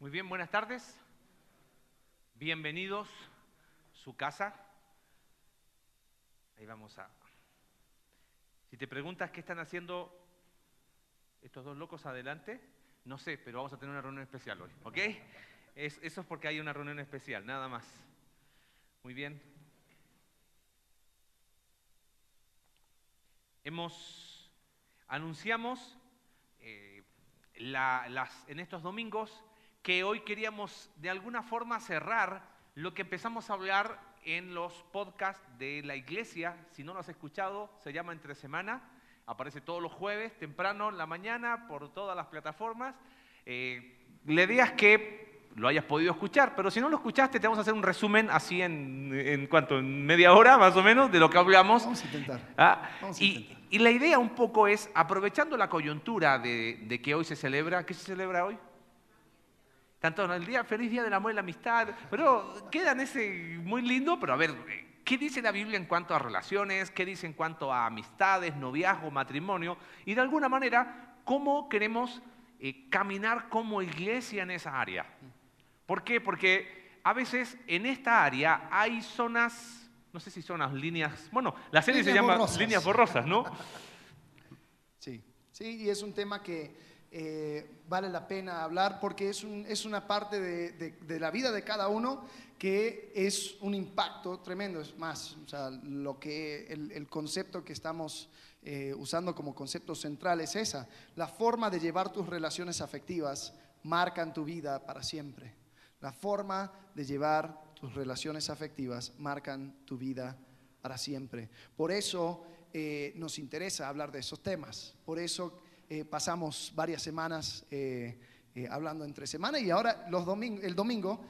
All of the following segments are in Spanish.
Muy bien, buenas tardes. Bienvenidos a su casa. Ahí vamos a... Si te preguntas qué están haciendo estos dos locos adelante, no sé, pero vamos a tener una reunión especial hoy, ¿ok? eso es porque hay una reunión especial, nada más. Muy bien. Hemos, anunciamos eh, las, en estos domingos que hoy queríamos de alguna forma cerrar lo que empezamos a hablar en los podcasts de la iglesia. Si no lo has escuchado, se llama Entre Semana. Aparece todos los jueves, temprano en la mañana, por todas las plataformas. Eh, la idea es que lo hayas podido escuchar, pero si no lo escuchaste, te vamos a hacer un resumen así en, en cuanto, en media hora más o menos, de lo que hablamos. Vamos a intentar. Ah, Vamos a y, intentar. y la idea un poco es, aprovechando la coyuntura de, de que hoy se celebra, ¿qué se celebra hoy? Tanto el día, feliz día del amor y la amistad, pero quedan ese muy lindo, pero a ver, ¿qué dice la Biblia en cuanto a relaciones? ¿Qué dice en cuanto a amistades, noviazgo, matrimonio? Y de alguna manera, ¿cómo queremos eh, caminar como iglesia en esa área? ¿Por qué? Porque a veces en esta área hay zonas, no sé si son las líneas, bueno, la serie se llama borrosas. líneas borrosas, ¿no? Sí, sí, y es un tema que eh, vale la pena hablar porque es, es una parte de, de- de la vida de cada uno que es un impacto tremendo. Es más, o sea, lo que, el, el concepto que estamos eh, usando como concepto central es esa. La forma de llevar tus relaciones afectivas marcan tu vida para siempre. La forma de llevar tus relaciones afectivas marcan tu vida para siempre. Por eso eh, nos interesa hablar de esos temas. Por eso eh, pasamos varias semanas eh, eh, hablando entre semana y ahora los doming- el domingo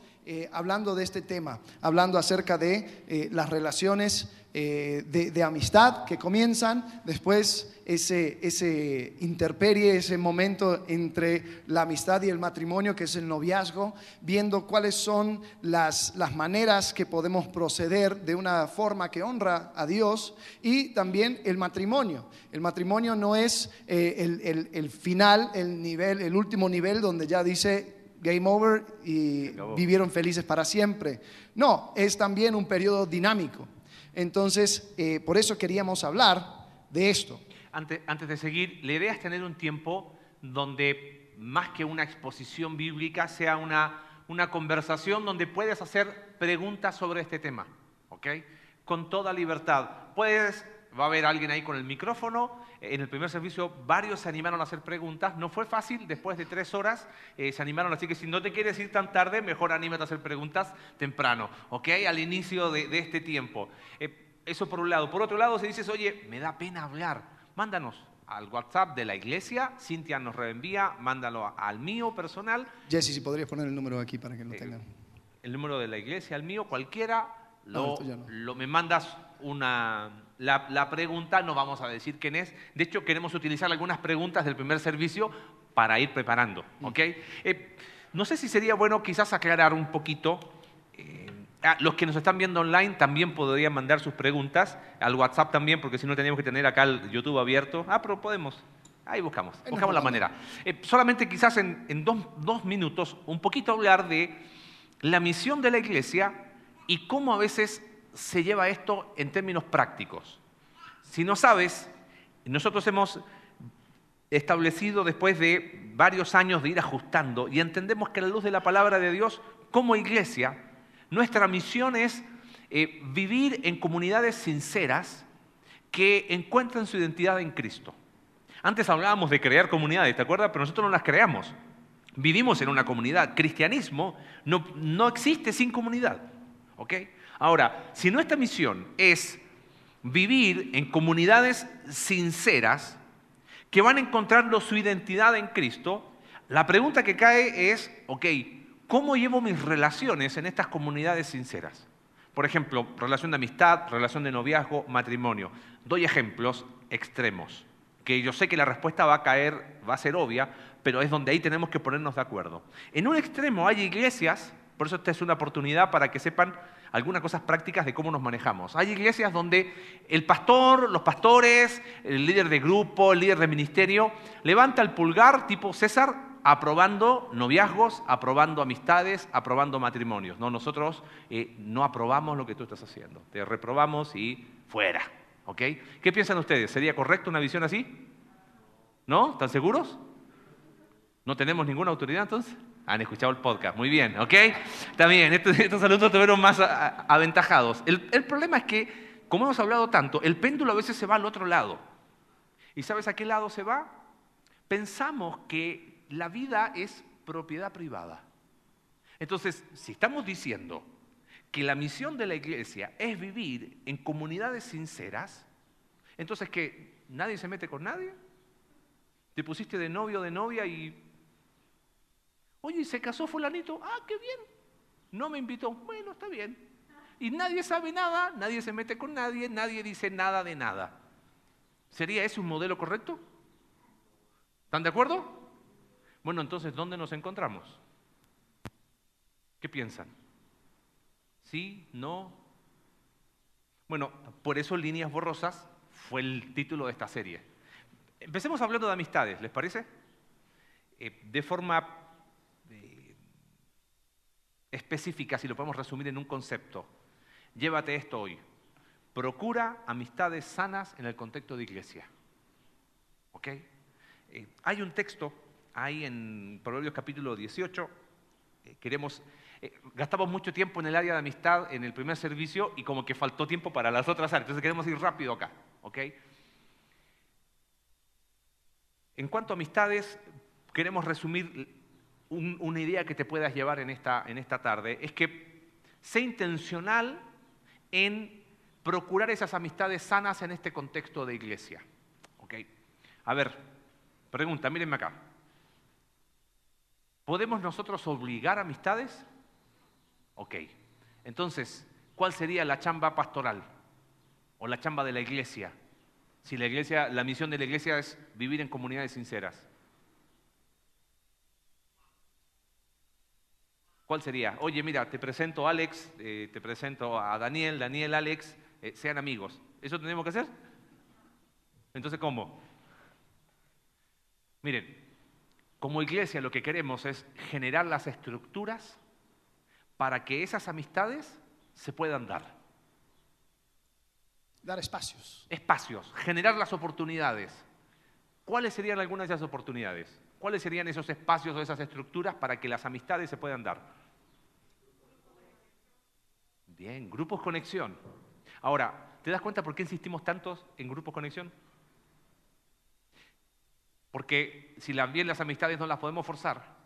hablando de este tema, hablando acerca de las relaciones eh, de, de amistad que comienzan, después ese, ese interperie, ese momento entre la amistad y el matrimonio, que es el noviazgo, viendo cuáles son las, las maneras que podemos proceder de una forma que honra a Dios y también el matrimonio. El matrimonio no es eh, el, el- el final, el nivel, el último nivel donde ya dice game over y vivieron felices para siempre. No, es también un periodo dinámico. Entonces, eh, por eso queríamos hablar de esto. Antes, de seguir, la idea es tener un tiempo donde más que una exposición bíblica sea una, una conversación donde puedes hacer preguntas sobre este tema, ¿ok? Con toda libertad. Puedes, va a haber alguien ahí con el micrófono. En el primer servicio varios se animaron a hacer preguntas. No fue fácil, después de tres horas eh, se animaron, así que si no te quieres ir tan tarde, mejor anímate a hacer preguntas temprano, ¿ok? Al inicio de, de este tiempo. Eh, eso por un lado. Por otro lado, si dices, oye, me da pena hablar, mándanos al WhatsApp de la iglesia, Cintia nos reenvía, mándalo al mío personal, Jesse, si podrías poner el número aquí para que lo Eh, tengan. el número de la iglesia, al mío, cualquiera, lo, no. lo- me mandas una, la, la pregunta, no vamos a decir quién es, de hecho queremos utilizar algunas preguntas del primer servicio para ir preparando, ¿ok? Eh, no sé si sería bueno quizás aclarar un poquito, eh, ah, los que nos están viendo online también podrían mandar sus preguntas, al WhatsApp también, porque si no teníamos que tener acá el YouTube abierto, ah, pero podemos. Ahí buscamos, buscamos la manera. Eh, solamente quizás en, en dos, dos minutos, un poquito hablar de la misión de la iglesia y cómo a veces se lleva esto en términos prácticos. Si no sabes, nosotros hemos establecido después de varios años de ir ajustando y entendemos que a la luz de la palabra de Dios, como iglesia, nuestra misión es eh, vivir en comunidades sinceras que encuentran su identidad en Cristo. Antes hablábamos de crear comunidades, ¿te acuerdas? Pero nosotros no las creamos. Vivimos en una comunidad. Cristianismo no, no existe sin comunidad. ¿ok? Ahora, si nuestra misión es vivir en comunidades sinceras que van encontrando su identidad en Cristo, la pregunta que cae es, ok, ¿cómo llevo mis relaciones en estas comunidades sinceras? Por ejemplo, relación de amistad, relación de noviazgo, matrimonio. Doy ejemplos extremos, que yo sé que la respuesta va a caer, va a ser obvia, pero es donde ahí tenemos que ponernos de acuerdo. En un extremo hay iglesias, por eso esta es una oportunidad para que sepan algunas cosas prácticas de cómo nos manejamos. Hay iglesias donde el pastor, los pastores, el líder de grupo, el líder de ministerio, levanta el pulgar tipo César aprobando noviazgos, aprobando amistades, aprobando matrimonios. No, nosotros eh, no aprobamos lo que tú estás haciendo. Te reprobamos y fuera. ¿Ok? ¿Qué piensan ustedes? ¿Sería correcto una visión así? ¿No? ¿Están seguros? ¿No tenemos ninguna autoridad entonces? Han escuchado el podcast, muy bien, ¿ok? Bien, estos, estos alumnos tuvieron más aventajados. El, el problema es que, como hemos hablado tanto, el péndulo a veces se va al otro lado. ¿Y sabes a qué lado se va? Pensamos que la vida es propiedad privada. Entonces, si estamos diciendo que la misión de la iglesia es vivir en comunidades sinceras, entonces que nadie se mete con nadie. Te pusiste de novio o de novia y... Oye, ¿se casó fulanito? Ah, qué bien. No me invitó. Bueno, está bien. Y nadie sabe nada, nadie se mete con nadie, nadie dice nada de nada. ¿Sería ese un modelo correcto? ¿Están de acuerdo? Bueno, entonces, ¿dónde nos encontramos? ¿Qué piensan? ¿Sí? ¿No? Bueno, por eso Líneas Borrosas fue el título de esta serie. Empecemos hablando de amistades, ¿les parece? Eh, de forma específica, si lo podemos resumir en un concepto. Llévate esto hoy. Procura amistades sanas en el contexto de iglesia. ¿Ok? Eh, hay un texto ahí en Proverbios capítulo 18. Eh, queremos, eh, gastamos mucho tiempo en el área de amistad en el primer servicio y como que faltó tiempo para las otras áreas. Entonces queremos ir rápido acá. ¿Ok? En cuanto a amistades, queremos resumir una idea que te puedas llevar en esta, en esta tarde. Es que sé intencional en procurar esas amistades sanas en este contexto de iglesia. ¿Ok? A ver, pregunta, mírenme acá. ¿Podemos nosotros obligar amistades? Ok. Entonces, ¿cuál sería la chamba pastoral o la chamba de la iglesia? Si la iglesia, la misión de la iglesia es vivir en comunidades sinceras. ¿Cuál sería? Oye, mira, te presento a Alex, eh, te presento a Daniel, Daniel, Alex, eh, sean amigos. ¿Eso tenemos que hacer? Entonces, ¿cómo? Miren, como iglesia lo que queremos es generar las estructuras para que esas amistades se puedan dar. Dar espacios. Espacios, generar las oportunidades. ¿Cuáles serían algunas de esas oportunidades? ¿Cuáles serían esos espacios o esas estructuras para que las amistades se puedan dar? Bien, grupos conexión. Ahora, ¿te das cuenta por qué insistimos tantos en grupos conexión? Porque si las amistades no las podemos forzar,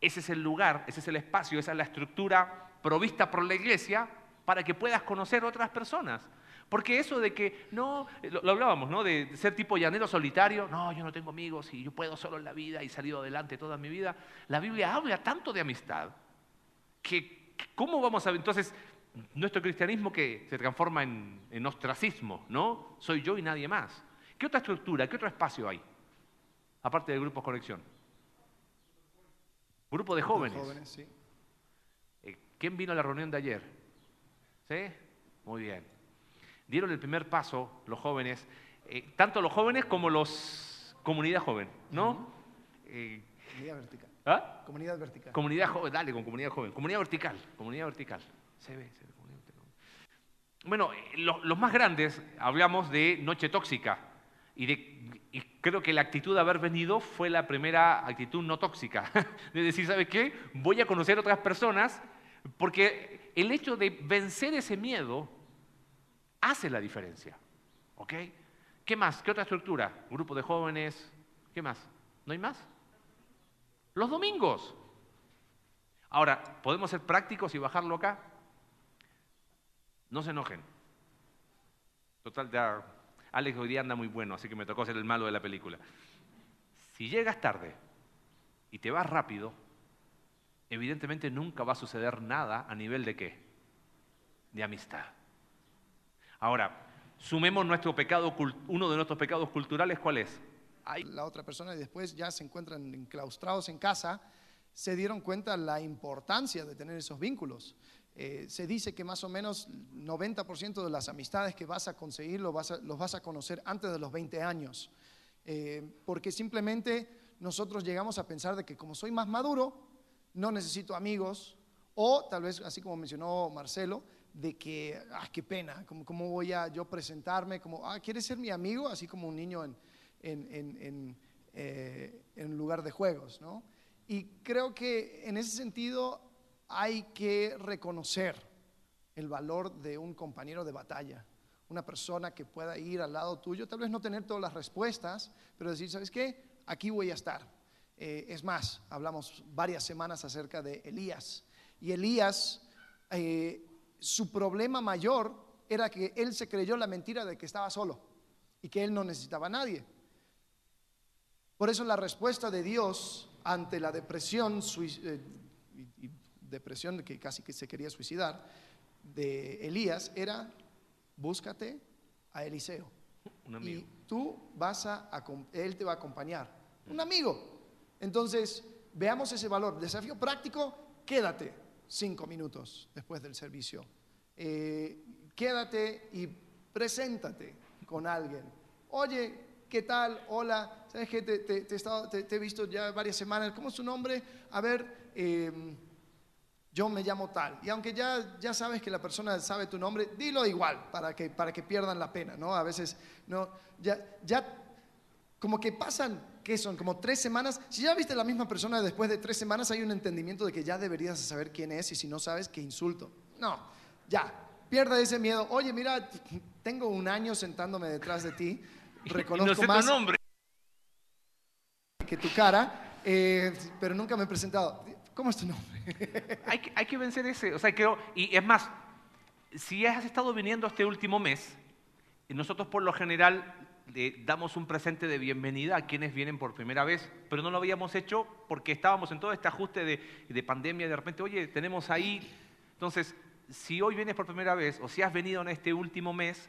ese es el lugar, ese es el espacio, esa es la estructura provista por la iglesia para que puedas conocer otras personas. Porque eso de que, no, lo, hablábamos, ¿no? De ser tipo llanero solitario, no, yo no tengo amigos y yo puedo solo en la vida y he salido adelante toda mi vida. La Biblia habla tanto de amistad que, ¿cómo vamos a ver? Entonces, nuestro cristianismo que se transforma en, ostracismo, ¿no? Soy yo y nadie más. ¿Qué otra estructura, qué otro espacio hay? Aparte del grupo conexión. Grupo de jóvenes. jóvenes sí. Eh, ¿Quién vino a la reunión de ayer? ¿Sí? Muy bien. Dieron el primer paso los jóvenes, eh, tanto los jóvenes como los comunidad joven, ¿no? Eh, comunidad vertical. ¿Ah? Comunidad vertical. Comunidad joven, dale con comunidad joven. Comunidad vertical, comunidad vertical. Se ve, se ve. Bueno, los, más grandes hablamos de noche tóxica y, de, creo que la actitud de haber venido fue la primera actitud no tóxica. De decir, ¿sabes qué? Voy a conocer otras personas porque el hecho de vencer ese miedo hace la diferencia. ¿Ok? ¿Qué más? ¿Qué otra estructura? Grupo de jóvenes. ¿Qué más? ¿No hay más? Los domingos. Ahora, ¿podemos ser prácticos y bajarlo acá? No se enojen. Total, Alex hoy día anda muy bueno, así que me tocó ser el malo de la película. Si llegas tarde y te vas rápido, evidentemente nunca va a suceder nada a nivel de qué? De amistad. Ahora, sumemos nuestro pecado, uno de nuestros pecados culturales, ¿cuál es? La otra persona y después ya se encuentran enclaustrados en casa, se dieron cuenta la importancia de tener esos vínculos. Eh, se dice que más o menos 90% de las amistades que vas a conseguir los vas a, los vas a conocer antes de los 20 años, eh, porque simplemente nosotros llegamos a pensar de que como soy más maduro, no necesito amigos, o tal vez, así como mencionó Marcelo, de que, ah, qué pena, ¿cómo, cómo voy a yo presentarme? Como, ah, ¿quieres ser mi amigo? Así como un niño en, en, en, eh, en lugar de juegos, ¿no? Y creo que en ese sentido hay que reconocer el valor de un compañero de batalla, una persona que pueda ir al lado tuyo, tal vez no tener todas las respuestas, pero decir, ¿sabes qué? Aquí voy a estar. Eh, es más, hablamos varias semanas acerca de Elías. Y Elías, eh, su problema mayor era que él se creyó la mentira de que estaba solo y que él no necesitaba a nadie. Por eso la respuesta de Dios ante la depresión, eh, depresión que casi que se quería suicidar, de Elías era, búscate a Eliseo. Y tú vas a, él te va a acompañar. Un amigo. Entonces, veamos ese valor. Desafío práctico, quédate cinco minutos después del servicio. Eh, quédate y preséntate con alguien. Oye, ¿qué tal? Hola, ¿sabes qué? Te, he visto ya varias semanas. ¿Cómo es tu nombre? A ver, em, yo me llamo tal. Y aunque ya, ya sabes que la persona sabe tu nombre, dilo igual para que, para que pierdan la pena, ¿no? A veces, no, ya, ya como que pasan, ¿qué son? Como tres semanas. Si ya viste a la misma persona después de tres semanas, hay un entendimiento de que ya deberías saber quién es y si no sabes, qué insulto. No, ya, pierda ese miedo. Oye, mira, tengo un año sentándome detrás de ti, reconozco más nombre. que tu cara, eh, pero nunca me he presentado. ¿Cómo es tu nombre? hay, que, hay que vencer ese. O sea, creo, y es más, si has estado viniendo este último mes, nosotros por lo general damos un presente de bienvenida a quienes vienen por primera vez, pero no lo habíamos hecho porque estábamos en todo este ajuste de, de pandemia de repente, oye, tenemos ahí. Entonces, si hoy vienes por primera vez o si has venido en este último mes,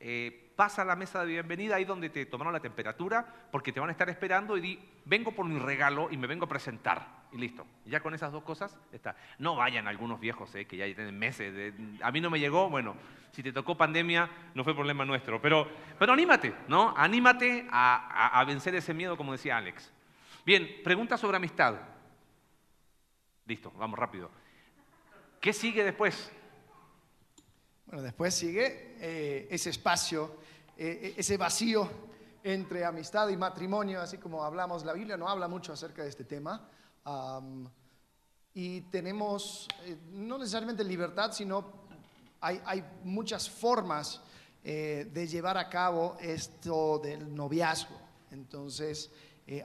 eh, pasa a la mesa de bienvenida ahí donde te tomaron la temperatura, porque te van a estar esperando y di, vengo por mi regalo y me vengo a presentar. Y listo. Ya con esas dos cosas está. No vayan algunos viejos eh, que ya tienen meses. A mí no me llegó, bueno, si te tocó pandemia no fue problema nuestro. Pero, pero anímate, ¿no? Anímate a, vencer ese miedo, como decía Alex. Bien, pregunta sobre amistad. Listo, vamos rápido. ¿Qué sigue después? Bueno, después sigue eh, ese espacio, eh, eh, ese vacío entre amistad y matrimonio, así como hablamos, la Biblia no habla mucho acerca de este tema. y tenemos no necesariamente libertad, sino hay, hay muchas formas de llevar a cabo esto del noviazgo. Entonces,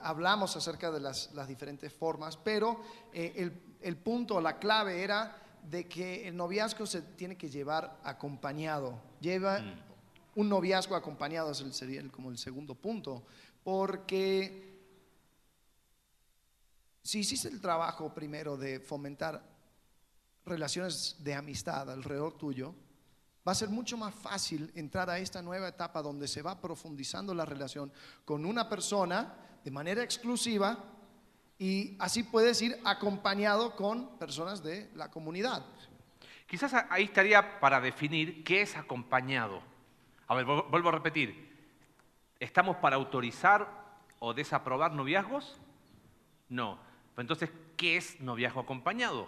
hablamos acerca de las, las diferentes formas, pero el, el punto, la clave era de que el noviazgo se tiene que llevar acompañado. Lleva mm. Un noviazgo acompañado, sería como el segundo punto, porque si hiciste el trabajo primero de fomentar relaciones de amistad alrededor tuyo, va a ser mucho más fácil entrar a esta nueva etapa donde se va profundizando la relación con una persona de manera exclusiva y así puedes ir acompañado con personas de la comunidad. Quizás ahí estaría para definir qué es acompañado. A ver, vuelvo a repetir. ¿Estamos para autorizar o desaprobar noviazgos? No. Entonces, ¿qué es noviazgo acompañado?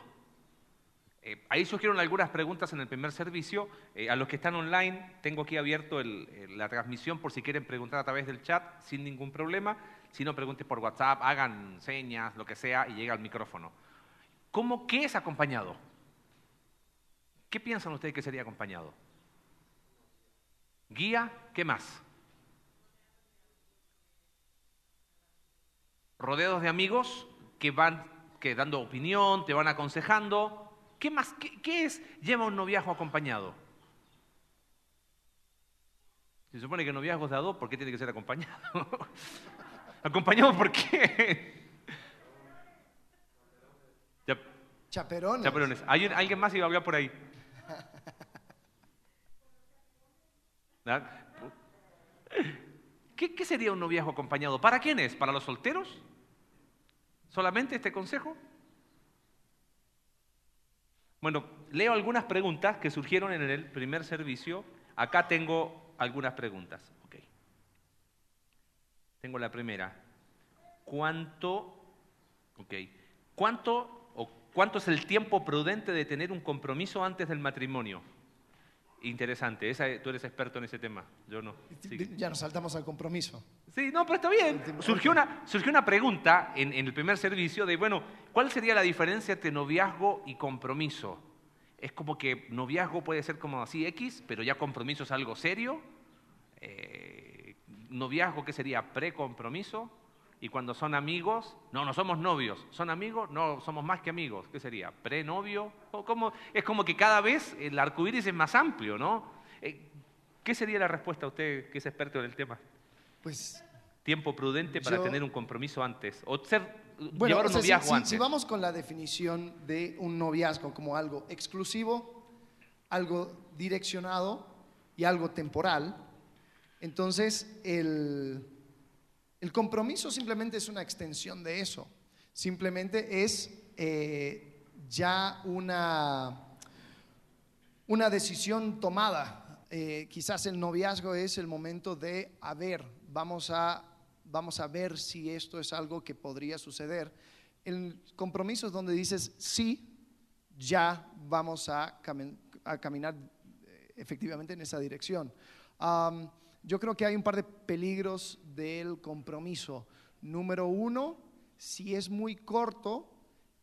Eh, ahí surgieron algunas preguntas en el primer servicio. Eh, a los que están online, tengo aquí abierto la transmisión por si quieren preguntar a través del chat sin ningún problema. Si no, pregunten por WhatsApp, hagan señas, lo que sea, y llega al micrófono. ¿Cómo, ¿Qué es acompañado? ¿Qué piensan ustedes que sería acompañado? Guía, ¿qué más? Rodeados de amigos que van que dando opinión, te van aconsejando. ¿Qué más? ¿Qué, es lleva un noviazgo acompañado? Se supone que noviazgo es de a dos, ¿por qué tiene que ser acompañado? ¿Acompañado por qué? Chaperones. Chaperones. ¿Alguien más iba a hablar por ahí? ¿Qué, ¿Qué, sería un noviazgo acompañado? ¿Para quiénes? ¿Para los solteros? ¿Solamente este consejo? Bueno, leo algunas preguntas que surgieron en el primer servicio. Acá tengo algunas preguntas. Tengo la primera. cuánto, okay, cuánto o cuánto es el tiempo prudente de tener un compromiso antes del matrimonio. Interesante, tú eres experto en ese tema, yo no. Ya nos saltamos al compromiso. Sí, no, pero está bien. Surgió una, surgió una pregunta en, en el primer servicio de, bueno, ¿cuál sería la diferencia entre noviazgo y compromiso? Es como que noviazgo puede ser como así X, pero ya compromiso es algo serio. Eh, noviazgo, ¿qué sería? Pre-compromiso. Y cuando son amigos, no, no somos novios. ¿Son amigos? No, somos más que amigos. ¿Qué sería? ¿Pre-novio? Es como que cada vez el arco iris es más amplio, ¿no? Eh, ¿Qué sería la respuesta a usted, que es experto en el tema? Pues. Tiempo prudente para tener un compromiso antes. O ser, bueno, llevar un noviazgo antes. si vamos con la definición de un noviazgo como algo exclusivo, algo direccionado y algo temporal, entonces el el compromiso simplemente es una extensión de eso. Simplemente es eh, ya una, una decisión tomada. Eh, quizás el noviazgo es el momento de, a ver, vamos a, vamos a ver si esto es algo que podría suceder. El compromiso es donde dices, sí, ya vamos a, caminar eh, efectivamente en esa dirección yo creo que hay un par de peligros del compromiso. Número uno, si es muy corto,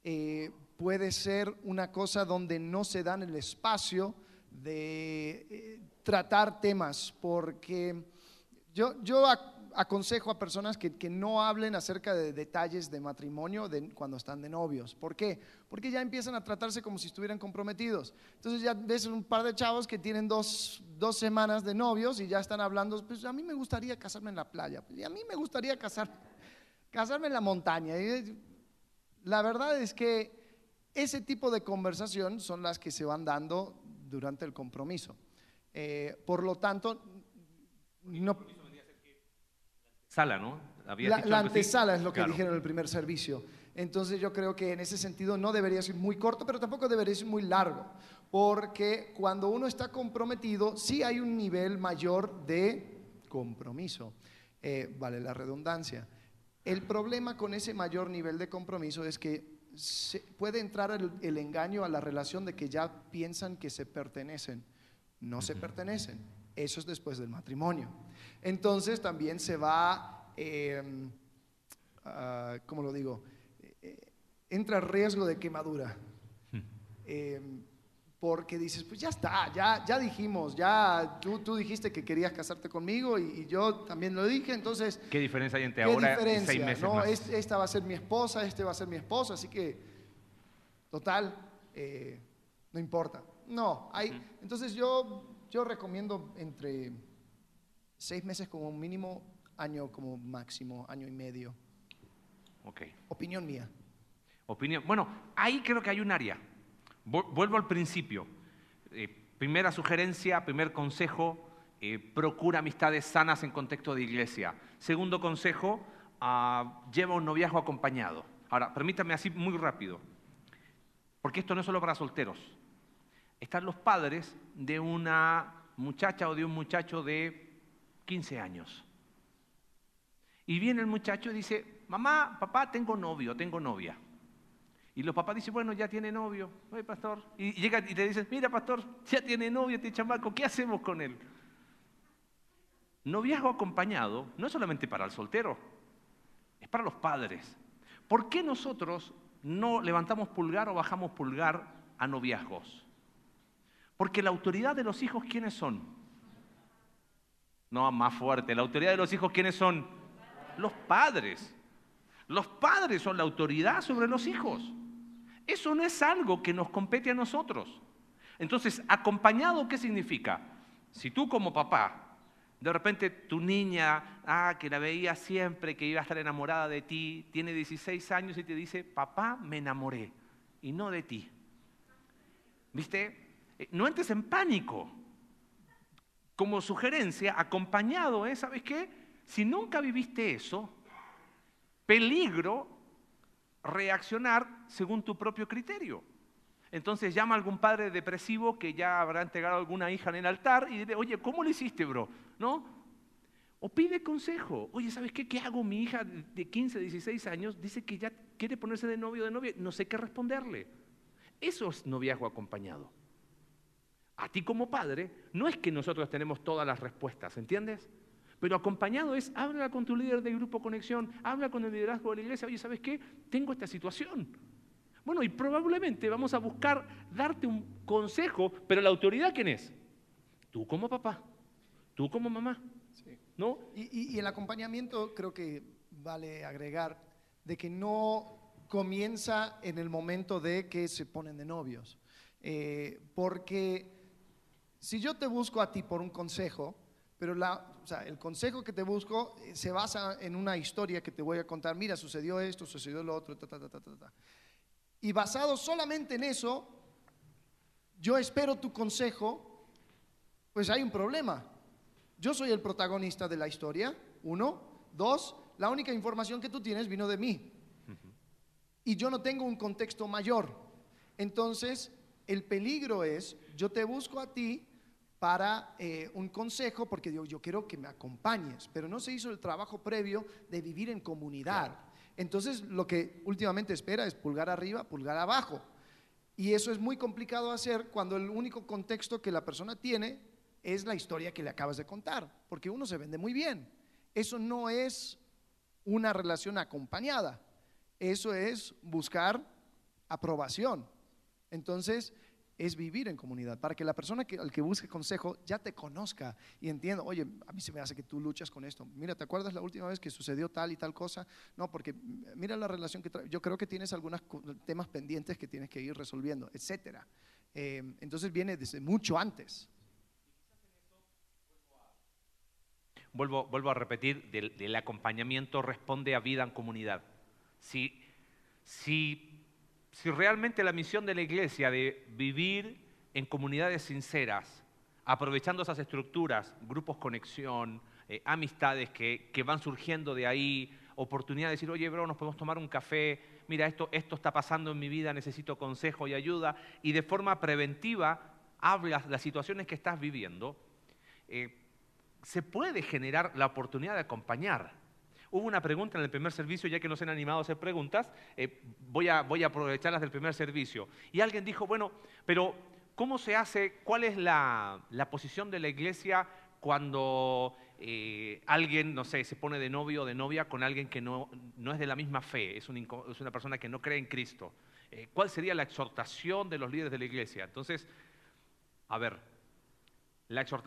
eh, puede ser una cosa donde no se dan el espacio de eh, tratar temas, porque yo, yo aconsejo a personas que, no hablen acerca de detalles de matrimonio cuando están de novios. ¿Por qué? Porque ya empiezan a tratarse como si estuvieran comprometidos. Entonces ya ves un par de chavos que tienen dos, semanas de novios y ya están hablando, pues a mí me gustaría casarme en la playa, y a mí me gustaría casar, casarme en la montaña. Y la verdad es que ese tipo de conversación son las que se van dando durante el compromiso. Eh, por lo tanto, no Sala, ¿no? la, antesala es lo que dijeron en el primer servicio. Entonces yo creo que en ese sentido no debería ser muy corto, pero tampoco debería ser muy largo, porque cuando uno está comprometido, sí hay un nivel mayor de compromiso, eh, vale la redundancia. El problema con ese mayor nivel de compromiso es que se puede entrar el, engaño a la relación de que ya piensan que se pertenecen. No se pertenecen. Eso es después del matrimonio entonces también se va, eh, ¿cómo lo digo? Eh, entra riesgo de quemadura. Hmm. Eh, porque dices, pues ya está, ya, ya dijimos, ya tú, tú dijiste que querías casarte conmigo y, yo también lo dije, entonces... ¿Qué diferencia hay entre ahora y seis meses no? esta va a ser mi esposa, este va a ser mi esposa, así que, total, no importa. No, hay... Entonces yo, yo recomiendo entre Seis meses como mínimo, año como máximo, año y medio. Ok. Opinión mía. Opinión. Bueno, ahí creo que hay un área. Vuelvo al principio. Eh, primera sugerencia, primer consejo, eh, procura amistades sanas en contexto de iglesia. Segundo consejo, ah, lleva un noviazgo acompañado. Ahora, permítame así muy rápido, porque esto no es solo para solteros. Están los padres de una muchacha o de un muchacho de 15 años. Y viene el muchacho y dice, mamá, papá, tengo novio, tengo novia. Y los papás dicen, bueno, ya tiene novio, oye, pastor. Y llega y te dice, mira, pastor, ya tiene novio este chamaco, ¿qué hacemos con él? Noviazgo acompañado no es solamente para el soltero, es para los padres. ¿Por qué nosotros no levantamos pulgar o bajamos pulgar a noviazgos? Porque la autoridad de los hijos, ¿quiénes son? No, más fuerte. La autoridad de los hijos, ¿quiénes son? Los padres. Los padres son la autoridad sobre los hijos. Eso no es algo que nos compete a nosotros. Entonces, acompañado, ¿qué significa? Si tú como papá, de repente tu niña, ah, que la veía siempre, que iba a estar enamorada de ti, tiene 16 años y te dice, papá, me enamoré, y no de ti. ¿Viste? Eh, no entres en pánico como sugerencia, acompañado, ¿eh? ¿sabes qué? Si nunca viviste eso, peligro reaccionar según tu propio criterio. Entonces llama a algún padre depresivo que ya habrá entregado alguna hija en el altar y dile, oye, ¿cómo lo hiciste, bro? ¿No? O pide consejo. Oye, ¿sabes qué? ¿Qué hago? Mi hija de 15, 16 años dice que ya quiere ponerse de novio de novia. No sé qué responderle. Eso es noviazgo acompañado. A ti como padre, no es que nosotros tenemos todas las respuestas, ¿entiendes? Pero acompañado es, habla con tu líder de grupo conexión, habla con el liderazgo de la iglesia, oye, ¿sabes qué? Tengo esta situación. Bueno, y probablemente vamos a buscar darte un consejo, pero la autoridad ¿quién es? Tú como papá, tú como mamá. ¿No? Y, y el acompañamiento creo que vale agregar de que no comienza en el momento de que se ponen de novios. Eh, porque si yo te busco a ti por un consejo, pero la, o sea, el consejo que te busco eh, se basa en una historia que te voy a contar, mira, sucedió esto, sucedió lo otro, ta, ta, ta, ta, ta. Y basado solamente en eso, yo espero tu consejo, pues hay un problema. Yo soy el protagonista de la historia, uno. Dos, la única información que tú tienes vino de mí y yo no tengo un contexto mayor. Entonces, el peligro es, yo te busco a ti para eh, un consejo, porque digo, yo quiero que me acompañes, pero no se hizo el trabajo previo de vivir en comunidad. Entonces, lo que últimamente espera es pulgar arriba, pulgar abajo. Y eso es muy complicado hacer cuando el único contexto que la persona tiene es la historia que le acabas de contar, porque uno se vende muy bien. Eso no es una relación acompañada. Eso es buscar aprobación. Entonces, es vivir en comunidad, para que la persona que, al que busque consejo ya te conozca y entienda, oye, a mí se me hace que tú luchas con esto. Mira, ¿te acuerdas la última vez que sucedió tal y tal cosa? No, porque mira la relación que trae. Yo creo que tienes algunos temas pendientes que tienes que ir resolviendo, etcétera. Eh, entonces viene desde mucho antes. Vuelvo, vuelvo a repetir, del acompañamiento responde a vida en comunidad. Si, si, si realmente la misión de la iglesia de vivir en comunidades sinceras, aprovechando esas estructuras, grupos conexión, eh, amistades que, que, van surgiendo de ahí, oportunidad de decir, oye, bro, nos podemos tomar un café, mira, esto, esto está pasando en mi vida, necesito consejo y ayuda, y de forma preventiva hablas las situaciones que estás viviendo, eh, se puede generar la oportunidad de acompañar. Hubo una pregunta en el primer servicio, ya que nos han animado a hacer preguntas, eh, voy, a, voy a aprovecharlas del primer servicio. Y alguien dijo, bueno, pero ¿cómo se hace? ¿Cuál es la, posición de la iglesia cuando eh, alguien, no sé, se pone de novio o de novia con alguien que no, no es de la misma fe, es, es, una persona que no cree en Cristo? Eh, ¿Cuál sería la exhortación de los líderes de la iglesia? Entonces, a ver,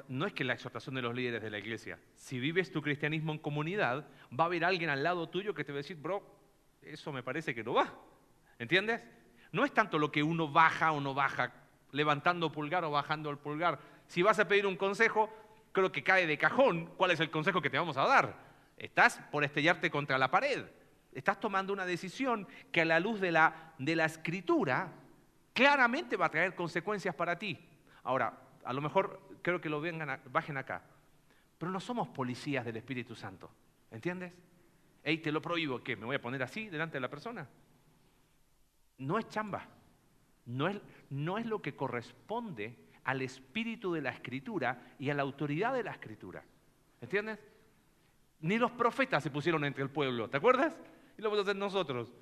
no es que la exhortación de los líderes de la iglesia. Si vives tu cristianismo en comunidad, va a haber alguien al lado tuyo que te va a decir, bro, eso me parece que no va. ¿Entiendes? No es tanto lo que uno baja o no baja, levantando pulgar o bajando el pulgar. Si vas a pedir un consejo, creo que cae de cajón cuál es el consejo que te vamos a dar. Estás por estrellarte contra la pared. Estás tomando una decisión que a la luz de la, de la escritura claramente va a traer consecuencias para ti. Ahora, a lo mejor creo que lo vengan bajen acá. Pero no somos policías del Espíritu Santo, ¿entiendes? Ey, te lo prohíbo, ¿qué? ¿Me voy a poner así delante de la persona? No es chamba, no es, no es lo que corresponde al espíritu de la escritura y a la autoridad de la escritura, ¿entiendes? Ni los profetas se pusieron entre el pueblo, ¿te acuerdas? Y lo vamos a hacer nosotros.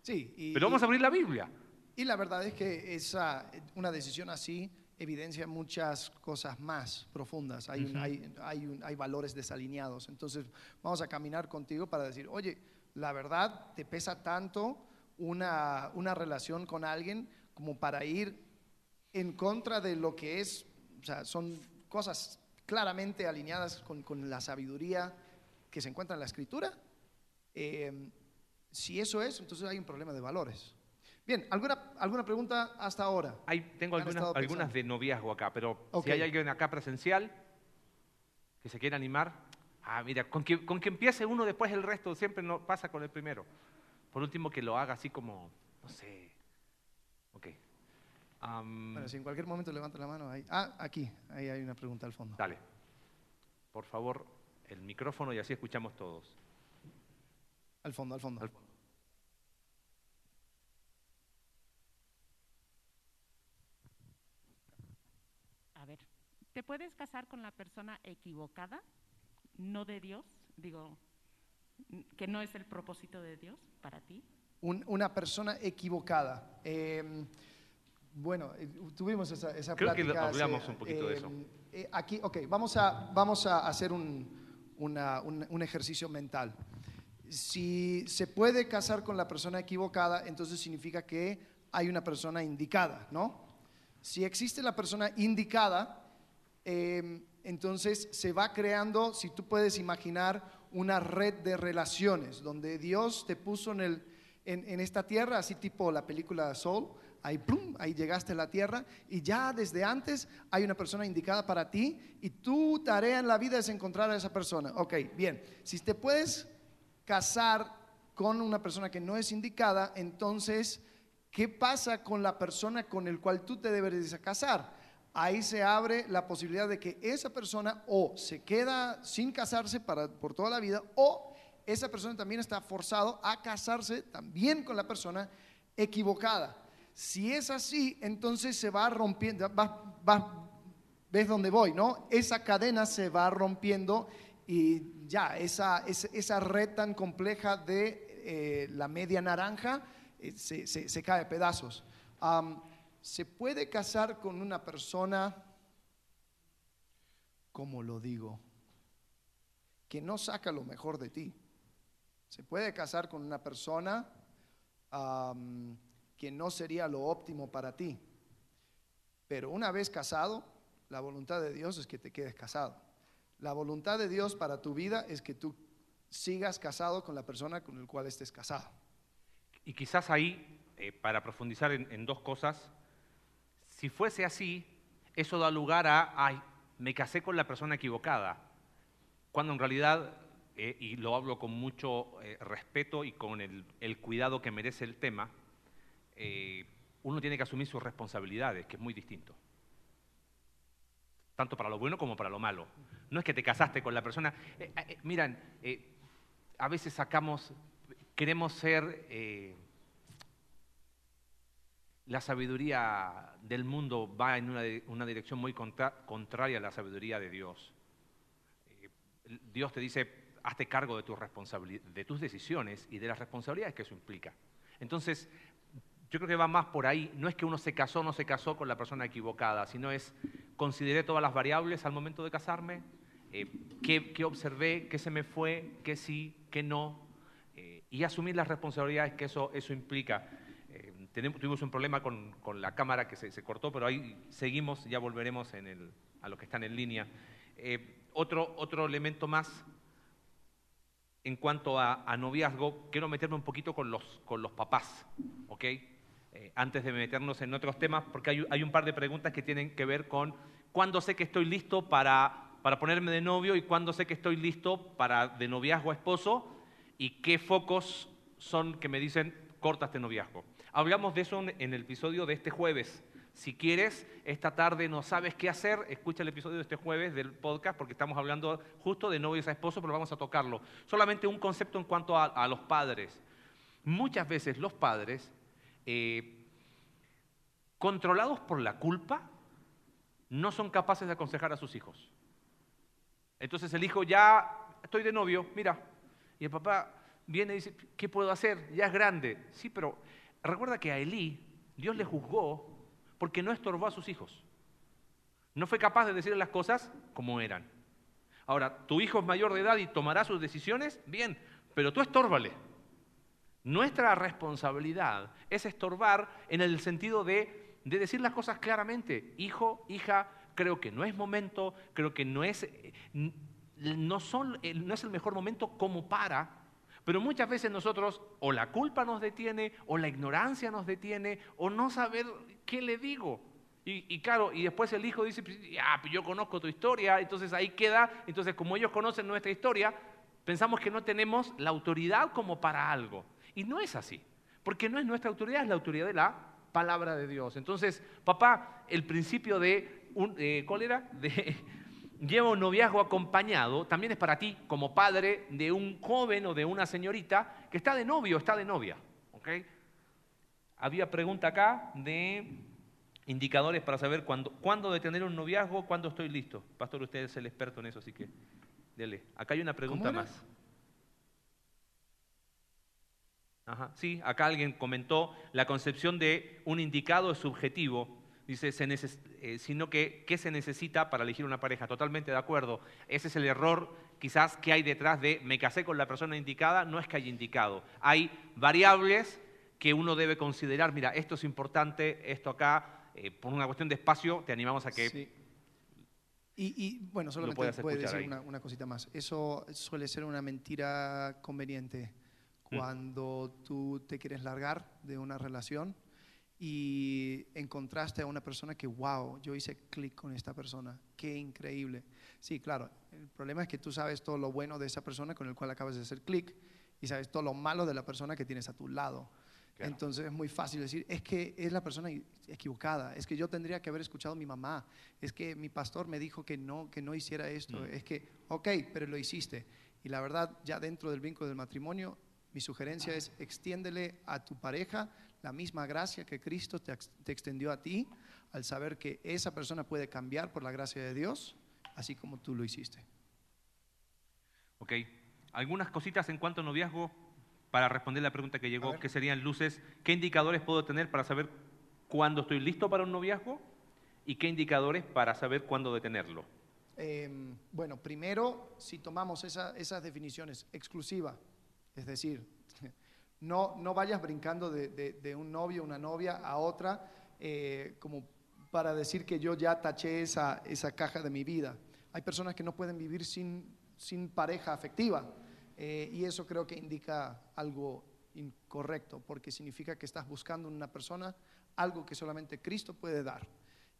Sí. Pero vamos a abrir la Biblia. Y la verdad es que esa, una decisión así evidencia muchas cosas más profundas, hay, hay, hay, valores desalineados. Entonces vamos a caminar contigo para decir, oye, la verdad te pesa tanto una, una relación con alguien como para ir en contra de lo que es, o sea, son cosas claramente alineadas con, con la sabiduría que se encuentra en la escritura. Eh, si eso es, entonces hay un problema de valores. Bien, ¿alguna, alguna pregunta hasta ahora? tengo algunas, algunas, de noviazgo acá, pero si hay alguien acá presencial que se quiera animar, ah, mira, con que, con que empiece uno después el resto siempre no pasa con el primero. Por último, que lo haga así como, no sé. Ok. bueno, si en cualquier momento levanta la mano, ahí. Ah, aquí, ahí hay una pregunta al fondo. Dale. Por favor, el micrófono y así escuchamos todos. Al fondo, al fondo. Al fondo. ¿Te puedes casar con la persona equivocada? no de Dios? Digo, que no es el propósito de Dios para ti. una persona equivocada. Em, bueno, eh, tuvimos esa, esa Creo que hablamos un poquito de eso. Em, eh, aquí, ok, vamos a, vamos a hacer un, un ejercicio mental. Si se puede casar con la persona equivocada, entonces significa que hay una persona indicada, ¿no? Si existe la persona indicada, em, entonces se va creando, si tú puedes imaginar, una red de relaciones donde Dios te puso en, esta tierra, así tipo la película Soul, ahí, plum, ahí llegaste a la tierra y ya desde antes hay una persona indicada para ti y tu tarea en la vida es encontrar a esa persona. Ok, bien, si te puedes casar con una persona que no es indicada, entonces, ¿qué pasa con la persona con el cual tú te deberías casar? Ahí se abre la posibilidad de que esa persona o se queda sin casarse para, por toda la vida o esa persona también está forzado a casarse también con la persona equivocada. Si es así, entonces se va rompiendo, ves dónde voy, ¿no? Esa cadena se va rompiendo y ya, esa, esa, red tan compleja de eh, la media naranja eh, se, cae a pedazos. ¿Se puede casar con una persona, como lo digo, que no saca lo mejor de ti? ¿Se puede casar con una persona que no sería lo óptimo para ti? Pero una vez casado, la voluntad de Dios es que te quedes casado. La voluntad de Dios para tu vida es que tú sigas casado con la persona con la cual estés casado. Y quizás ahí, eh, para profundizar en, dos cosas, si fuese así, eso da lugar a, ay, me casé con la persona equivocada, cuando en realidad, eh, y lo hablo con mucho eh, respeto y con el, cuidado que merece el tema, uno tiene que asumir sus responsabilidades, que es muy distinto tanto para lo bueno como para lo malo. No es que te casaste con la persona. Eh, eh, eh, miran, a veces sacamos, queremos ser la sabiduría del mundo va en una, dirección muy contraria a la sabiduría de Dios. Dios te dice, hazte cargo de, tu de tus decisiones y de las responsabilidades que eso implica. Entonces, yo creo que va más por ahí. No es que uno se casó o no se casó con la persona equivocada, sino es consideré todas las variables al momento de casarme, eh, qué, observé, qué se me fue, qué sí, qué no, eh, y asumir las responsabilidades que eso, eso implica. Eh, tuvimos un problema con, la cámara que se, cortó, pero ahí seguimos, ya volveremos en el, a los que están en línea. otro, otro elemento más en cuanto a, noviazgo, quiero meterme un poquito con los, con los papás, ¿ok? Eh, antes de meternos en otros temas, porque hay, un par de preguntas que tienen que ver con cuándo sé que estoy listo para, para ponerme de novio y cuándo sé que estoy listo para de noviazgo a esposo y qué focos son que me dicen corta este noviazgo. Hablamos de eso en el episodio de este jueves. Si quieres, esta tarde no sabes qué hacer, escucha el episodio de este jueves del podcast porque estamos hablando justo de novios a esposo, pero vamos a tocarlo. Solamente un concepto en cuanto a los padres. Muchas veces los padres eh, controlados por la culpa, no son capaces de aconsejar a sus hijos. Entonces el hijo ya, estoy de novio, mira, y el papá viene y dice, ¿qué puedo hacer? Ya es grande. Sí, pero recuerda que a Elí Dios le juzgó porque no estorbó a sus hijos. No fue capaz de decirle las cosas como eran. Ahora, tu hijo es mayor de edad y tomará sus decisiones, bien, pero tú estórbale. Nuestra responsabilidad es estorbar en el sentido de, decir las cosas claramente. Hijo, hija, creo que no es momento, creo que no es, no, son, no es el mejor momento como para, pero muchas veces nosotros o la culpa nos detiene, o la ignorancia nos detiene, o no saber qué le digo. Y, claro, y después el hijo dice, ah, yo conozco tu historia, entonces ahí queda, entonces como ellos conocen nuestra historia, pensamos que no tenemos la autoridad como para algo. Y no es así, porque no es nuestra autoridad, es la autoridad de la palabra de Dios. Entonces, papá, el principio de, un, eh, ¿cuál era? De lleva un noviazgo acompañado, también es para ti como padre de un joven o de una señorita que está de novio o está de novia. ¿okay? Había pregunta acá de indicadores para saber cuándo, cuándo detener un noviazgo, cuándo estoy listo. Pastor, usted es el experto en eso, así que Dele. Acá hay una pregunta más. Ajá. Sí, acá alguien comentó la concepción de un indicado es subjetivo. Dice, se eh, sino que qué se necesita para elegir una pareja. Totalmente de acuerdo. Ese es el error quizás que hay detrás de me casé con la persona indicada. No es que haya indicado. Hay variables que uno debe considerar. Mira, esto es importante, esto acá, eh, por una cuestión de espacio, te animamos a que Sí. Y, y, bueno, solamente escuchar decir una, una cosita más. Eso suele ser una mentira conveniente Mm. cuando tú te quieres largar de una relación y encontraste a una persona que, wow, yo hice clic con esta persona, qué increíble. Sí, claro, el problema es que tú sabes todo lo bueno de esa persona con el cual acabas de hacer clic y sabes todo lo malo de la persona que tienes a tu lado. Claro. Entonces es muy fácil decir, es que es la persona equivocada, es que yo tendría que haber escuchado a mi mamá, es que mi pastor me dijo que no, que no hiciera esto, Mm. es que, ok, pero lo hiciste. Y la verdad, ya dentro del vínculo del matrimonio, mi sugerencia es extiéndele a tu pareja la misma gracia que Cristo te, ex- te extendió a ti, al saber que esa persona puede cambiar por la gracia de Dios, así como tú lo hiciste. Ok. Algunas cositas en cuanto a noviazgo para responder la pregunta que llegó, que serían luces. ¿Qué indicadores puedo tener para saber cuándo estoy listo para un noviazgo? ¿Y qué indicadores para saber cuándo detenerlo? Eh, bueno, primero, si tomamos esa- esas definiciones, exclusiva, es decir, no, no vayas brincando de, un novio una novia a otra eh, como para decir que yo ya taché esa, esa caja de mi vida. Hay personas que no pueden vivir sin, sin pareja afectiva eh, y eso creo que indica algo incorrecto porque significa que estás buscando en una persona algo que solamente Cristo puede dar.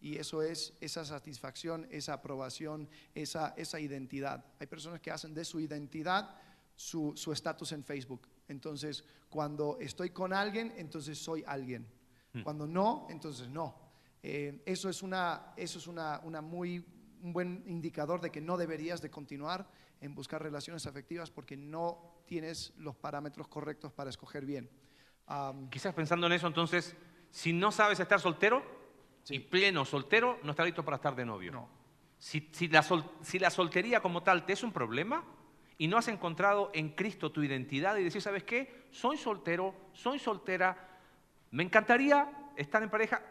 Y eso es esa satisfacción, esa aprobación, esa, esa identidad. Hay personas que hacen de su identidad su estatus en Facebook. Entonces, cuando estoy con alguien, entonces soy alguien. Mm. Cuando no, entonces no. Eh, eso es, una, eso es una, una muy, un buen indicador de que no deberías de continuar en buscar relaciones afectivas porque no tienes los parámetros correctos para escoger bien. Am, Quizás pensando en eso, entonces, si no sabes estar soltero Sí. y pleno soltero, no está listo para estar de novio. no. Si, si la sol- si la soltería como tal te es un problema y no has encontrado en Cristo tu identidad y decir, ¿sabes qué? Soy soltero, soy soltera, me encantaría estar en pareja,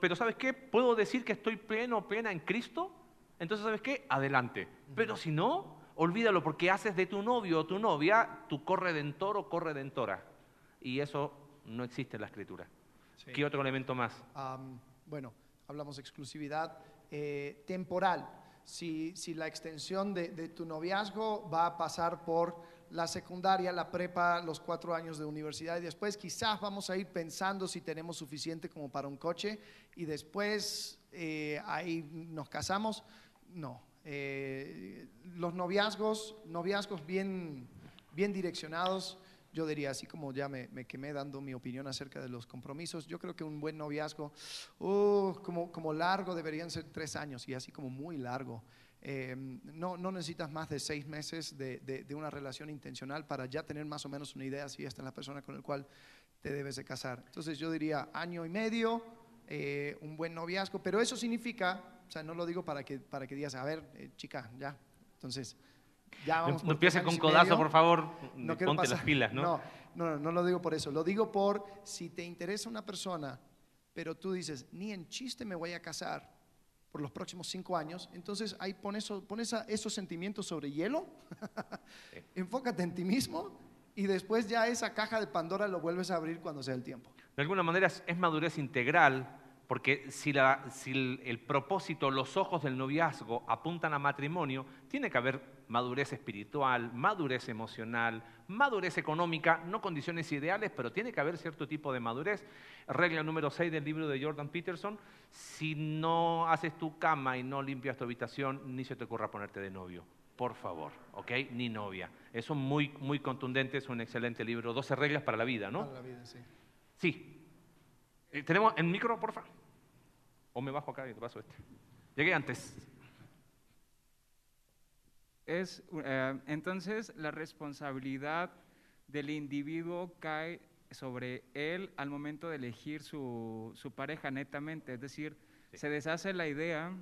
pero ¿sabes qué? Puedo decir que estoy pleno o plena en Cristo, entonces ¿sabes qué? Adelante. Pero si no, olvídalo porque haces de tu novio o tu novia tu corredentor o corredentora. Y eso no existe en la Escritura. Sí. ¿Qué otro elemento más? Bueno, hablamos de exclusividad eh, temporal. Si, la extensión de, de tu noviazgo va a pasar por la secundaria, la prepa, los cuatro años de universidad y después quizás vamos a ir pensando si tenemos suficiente como para un coche y después eh, ahí nos casamos. No. Eh, los noviazgos, noviazgos bien, bien direccionados, yo diría, así como ya me, quemé dando mi opinión acerca de los compromisos, yo creo que un buen noviazgo, uh, como, como largo deberían ser tres años y así como muy largo. Eh, no, no necesitas más de seis meses de, de- de una relación intencional para ya tener más o menos una idea si esta es la persona con la cual te debes de casar. Entonces yo diría año y medio, eh, un buen noviazgo, pero eso significa, o sea, no lo digo para que, para que digas, a ver, eh, chica, ya, entonces, ya vamos No, por empieces tres con codazo, por favor. No Ponte las pasar- pilas, ¿no? No, no, no, no lo digo por eso. Lo digo por si te interesa una persona, pero tú dices, ni en chiste me voy a casar por los próximos cinco años, entonces ahí pones, esos sentimientos sobre hielo, enfócate en ti mismo y después ya esa caja de Pandora lo vuelves a abrir cuando sea el tiempo. De alguna manera es, es madurez integral, porque si, la- si el, el propósito, los ojos del noviazgo apuntan a matrimonio, tiene que haber madurez espiritual, madurez emocional, madurez económica, no condiciones ideales, pero tiene que haber cierto tipo de madurez. Regla número 6 del libro de Jordan Peterson, si no haces tu cama y no limpias tu habitación, ni se te ocurra ponerte de novio. Por favor, ¿ok? Ni novia. Eso es muy, muy contundente, es un excelente libro. 12 reglas para la vida, ¿no? Para la vida, sí. Sí. Eh, ¿Tenemos el micro, porfa? O me bajo acá y te paso este. Llegué antes. Es, eh, entonces la responsabilidad del individuo cae sobre él al momento de elegir su, su pareja netamente. Es decir, Sí. se deshace la idea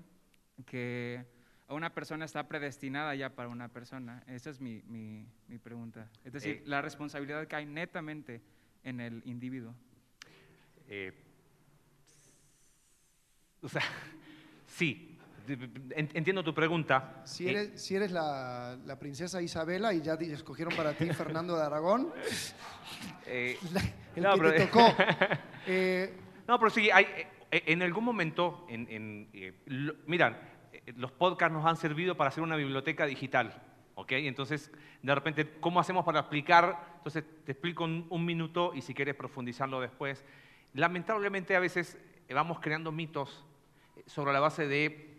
que una persona está predestinada ya para una persona? Esa es mi, mi- mi pregunta. Es decir, Eh. la responsabilidad cae netamente en el individuo. Eh, o sea, sí, entiendo tu pregunta. Si eres, si eres la, la princesa Isabela y ya escogieron para ti Fernando de Aragón, eh, el No, que pero- te tocó. eh, No, pero sí, hay, eh, en algún momento, en, en, eh, lo- eh, los podcasts nos han servido para hacer una biblioteca digital, ¿ok? Entonces, de repente, ¿cómo hacemos para explicar? Entonces, te explico un, un minuto y si quieres profundizarlo después. Lamentablemente, a veces vamos creando mitos sobre la base de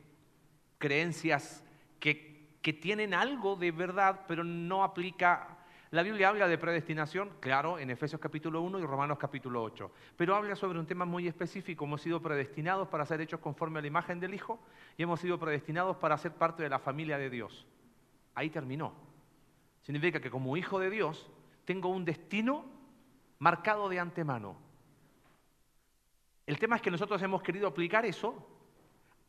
creencias que, tienen algo de verdad, pero no aplica. La Biblia habla de predestinación, claro, en Efesios capítulo 1 y Romanos capítulo 8, pero habla sobre un tema muy específico. Hemos sido predestinados para ser hechos conforme a la imagen del Hijo y hemos sido predestinados para ser parte de la familia de Dios. Ahí terminó. Significa que como hijo de Dios tengo un destino marcado de antemano. El tema es que nosotros hemos querido aplicar eso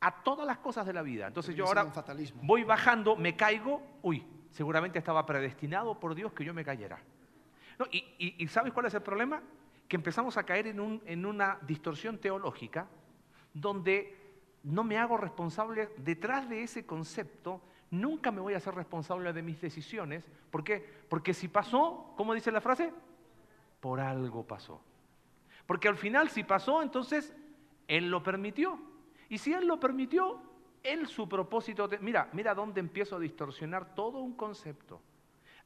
a todas las cosas de la vida. Entonces yo ahora fatalismo. voy bajando, me caigo, uy, seguramente estaba predestinado por Dios que yo me cayera. No, y, y- y ¿sabes cuál es el problema? Que empezamos a caer en, un- en una distorsión teológica donde no me hago responsable detrás de ese concepto, nunca me voy a ser responsable de mis decisiones. ¿Por qué? Porque si pasó, ¿cómo dice la frase? Por algo pasó. Porque al final si pasó, entonces Él lo permitió. Y si Él lo permitió, Él su propósito... Mira, mira dónde empiezo a distorsionar todo un concepto.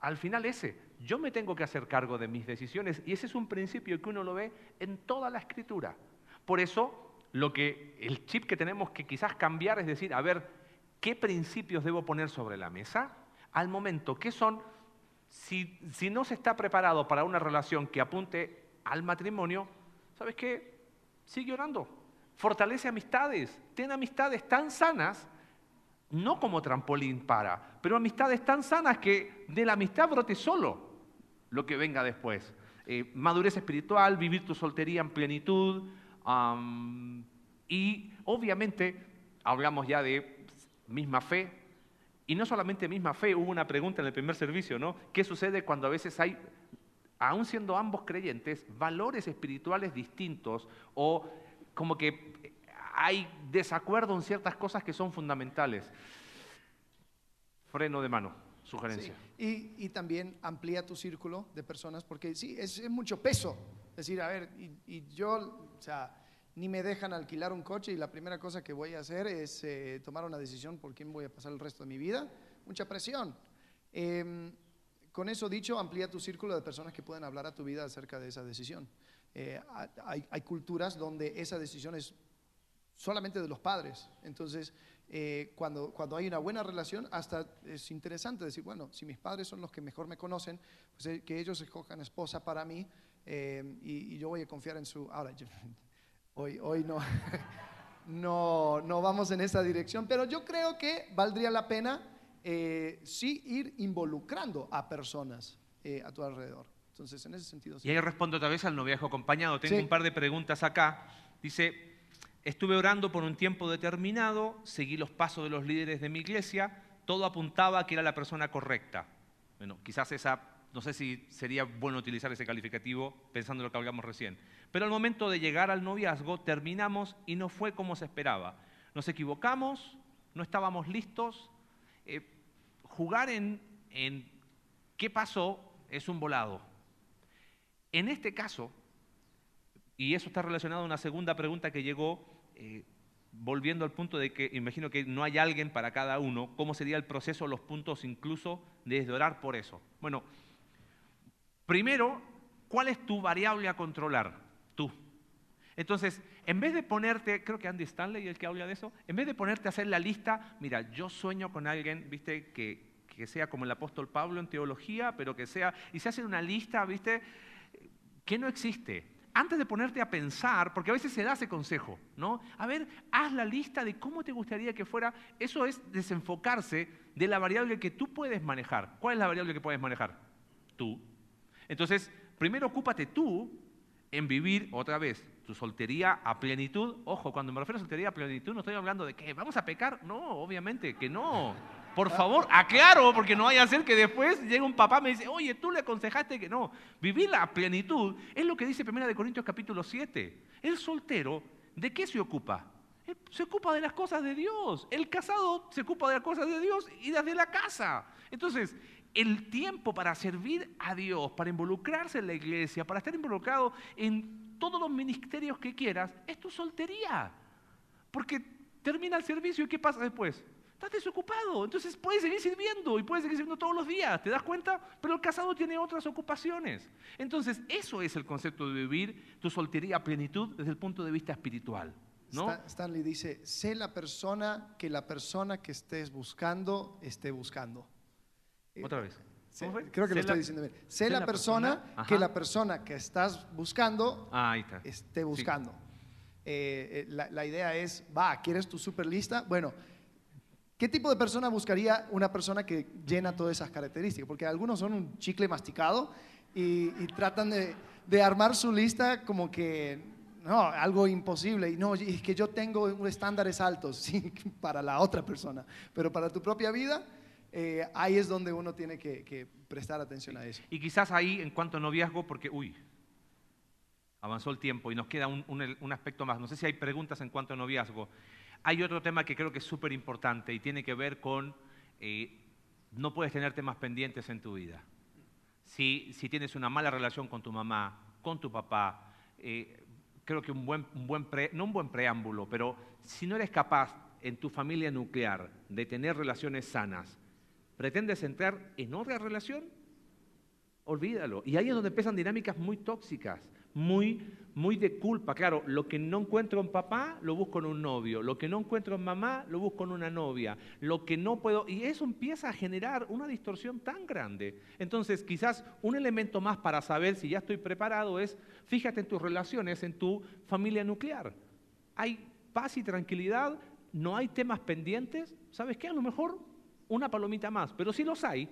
Al final ese, yo me tengo que hacer cargo de mis decisiones y ese es un principio que uno lo ve en toda la escritura. Por eso, lo que el chip que tenemos que quizás cambiar es decir, a ver, ¿qué principios debo poner sobre la mesa? Al momento, ¿qué son? Si, si no se está preparado para una relación que apunte al matrimonio, ¿sabes qué? Sigue orando. Fortalece amistades. Ten amistades tan sanas, no como trampolín para, pero amistades tan sanas que de la amistad brote solo lo que venga después. Eh, madurez espiritual, vivir tu soltería en plenitud. y obviamente hablamos ya de misma fe. Y no solamente misma fe, hubo una pregunta en el primer servicio, ¿no? ¿Qué sucede cuando a veces hay, aún siendo ambos creyentes, valores espirituales distintos o como que hay desacuerdo en ciertas cosas que son fundamentales? Freno de mano, sugerencia. Sí, Y, y también amplía tu círculo de personas, porque sí, es, es mucho peso. Es decir, a ver, y, y yo, o sea, ni me dejan alquilar un coche y la primera cosa que voy a hacer es eh, tomar una decisión por quién voy a pasar el resto de mi vida. Mucha presión. Em, con eso dicho, amplía tu círculo de personas que pueden hablar a tu vida acerca de esa decisión. Eh, hay, hay culturas donde esa decisión es solamente de los padres. Entonces, eh, cuando, cuando hay una buena relación, hasta es interesante decir, bueno, si mis padres son los que mejor me conocen, pues eh, que ellos escojan esposa para mí eh, y, y yo voy a confiar en su... Ahora, yo- hoy, hoy no, no, no vamos en esa dirección, pero yo creo que valdría la pena eh, sí ir involucrando a personas eh, a tu alrededor. Entonces, en ese sentido, sí. Y ahí respondo otra vez al noviazgo acompañado. Tengo Sí. un par de preguntas acá. Dice, estuve orando por un tiempo determinado, seguí los pasos de los líderes de mi iglesia, todo apuntaba a que era la persona correcta. Bueno, quizás esa, no sé si sería bueno utilizar ese calificativo pensando en lo que hablamos recién. Pero al momento de llegar al noviazgo, terminamos y no fue como se esperaba. Nos equivocamos, no estábamos listos. Eh, jugar en, en qué pasó es un volado. En este caso, y eso está relacionado a una segunda pregunta que llegó, eh, volviendo al punto de que imagino que no hay alguien para cada uno, ¿cómo sería el proceso, los puntos incluso desde orar por eso? Bueno, primero, ¿cuál es tu variable a controlar? Tú. Entonces, en vez de ponerte, creo que Andy Stanley es el que habla de eso, en vez de ponerte a hacer la lista, mira, yo sueño con alguien, viste, que, que sea como el apóstol Pablo en teología, pero que sea, y se hace una lista, viste, que no existe. Antes de ponerte a pensar, porque a veces se da ese consejo, ¿no? A ver, haz la lista de cómo te gustaría que fuera. Eso es desenfocarse de la variable que tú puedes manejar. ¿Cuál es la variable que puedes manejar? Tú. Entonces, primero ocúpate tú en vivir otra vez tu soltería a plenitud. Ojo, cuando me refiero a soltería a plenitud no estoy hablando de que vamos a pecar. No, obviamente que no. Por favor, aclaro, porque no vaya a ser que después llegue un papá y me dice, oye, tú le aconsejaste que no. Vivir la plenitud es lo que dice 1 de Corintios capítulo 7. El soltero, ¿de qué se ocupa? Se ocupa de las cosas de Dios. El casado se ocupa de las cosas de Dios y desde la casa. Entonces, el tiempo para servir a Dios, para involucrarse en la iglesia, para estar involucrado en todos los ministerios que quieras, es tu soltería. Porque termina el servicio y ¿qué pasa después? Estás desocupado, entonces puedes seguir sirviendo y puedes seguir sirviendo todos los días, ¿te das cuenta? Pero el casado tiene otras ocupaciones. Entonces, eso es el concepto de vivir tu soltería a plenitud desde el punto de vista espiritual. ¿no? Stanley dice, sé la persona que la persona que estés buscando esté buscando. Eh, Otra vez. creo que lo estoy diciendo bien. Sé, la, persona, que la persona que estás buscando ah, esté buscando. Eh, eh, la, idea es, va, ¿quieres tu super lista? Bueno, ¿qué tipo de persona buscaría una persona que llena todas esas características? Porque algunos son un chicle masticado y, tratan de, de, armar su lista como que, no, algo imposible. Y no, es que yo tengo estándares altos, sí, para la otra persona, pero para tu propia vida eh, ahí es donde uno tiene que, prestar atención a eso. Y quizás ahí, en cuanto a noviazgo, porque, uy, avanzó el tiempo y nos queda un, aspecto más. No sé si hay preguntas en cuanto a noviazgo. Hay otro tema que creo que es súper importante y tiene que ver con, eh, no puedes tener temas pendientes en tu vida. Si, tienes una mala relación con tu mamá, con tu papá, eh, creo que un buen, un buen no un buen preámbulo, pero si no eres capaz en tu familia nuclear de tener relaciones sanas, pretendes entrar en otra relación, olvídalo. Y ahí es donde empiezan dinámicas muy tóxicas, muy, muy de culpa. Claro, lo que no encuentro en papá, lo busco en un novio. Lo que no encuentro en mamá, lo busco en una novia. Lo que no puedo... Y eso empieza a generar una distorsión tan grande. Entonces, quizás un elemento más para saber si ya estoy preparado es, fíjate en tus relaciones, en tu familia nuclear. Hay paz y tranquilidad, no hay temas pendientes. ¿Sabes qué? A lo mejor una palomita más, pero si los hay,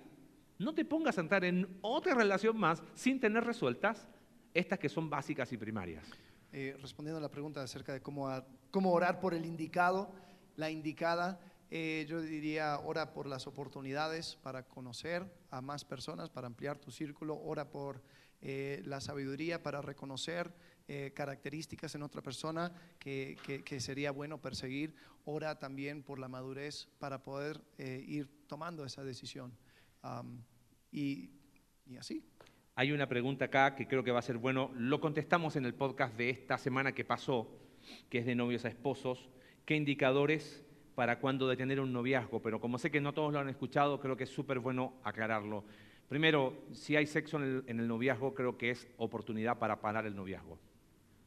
no te pongas a entrar en otra relación más sin tener resueltas estas que son básicas y primarias. Eh, respondiendo a la pregunta acerca de cómo, cómo orar por el indicado, la indicada, eh, yo diría, ora por las oportunidades para conocer a más personas, para ampliar tu círculo, ora por eh, la sabiduría para reconocer eh, características en otra persona que, sería bueno perseguir. Ora también por la madurez para poder ir tomando esa decisión. y, así. Hay una pregunta acá que creo que va a ser bueno. Lo contestamos en el podcast de esta semana que pasó, que es de novios a esposos. ¿Qué indicadores para cuándo detener un noviazgo? Pero como sé que no todos lo han escuchado, creo que es súper bueno aclararlo. Primero, si hay sexo en el, noviazgo, creo que es oportunidad para parar el noviazgo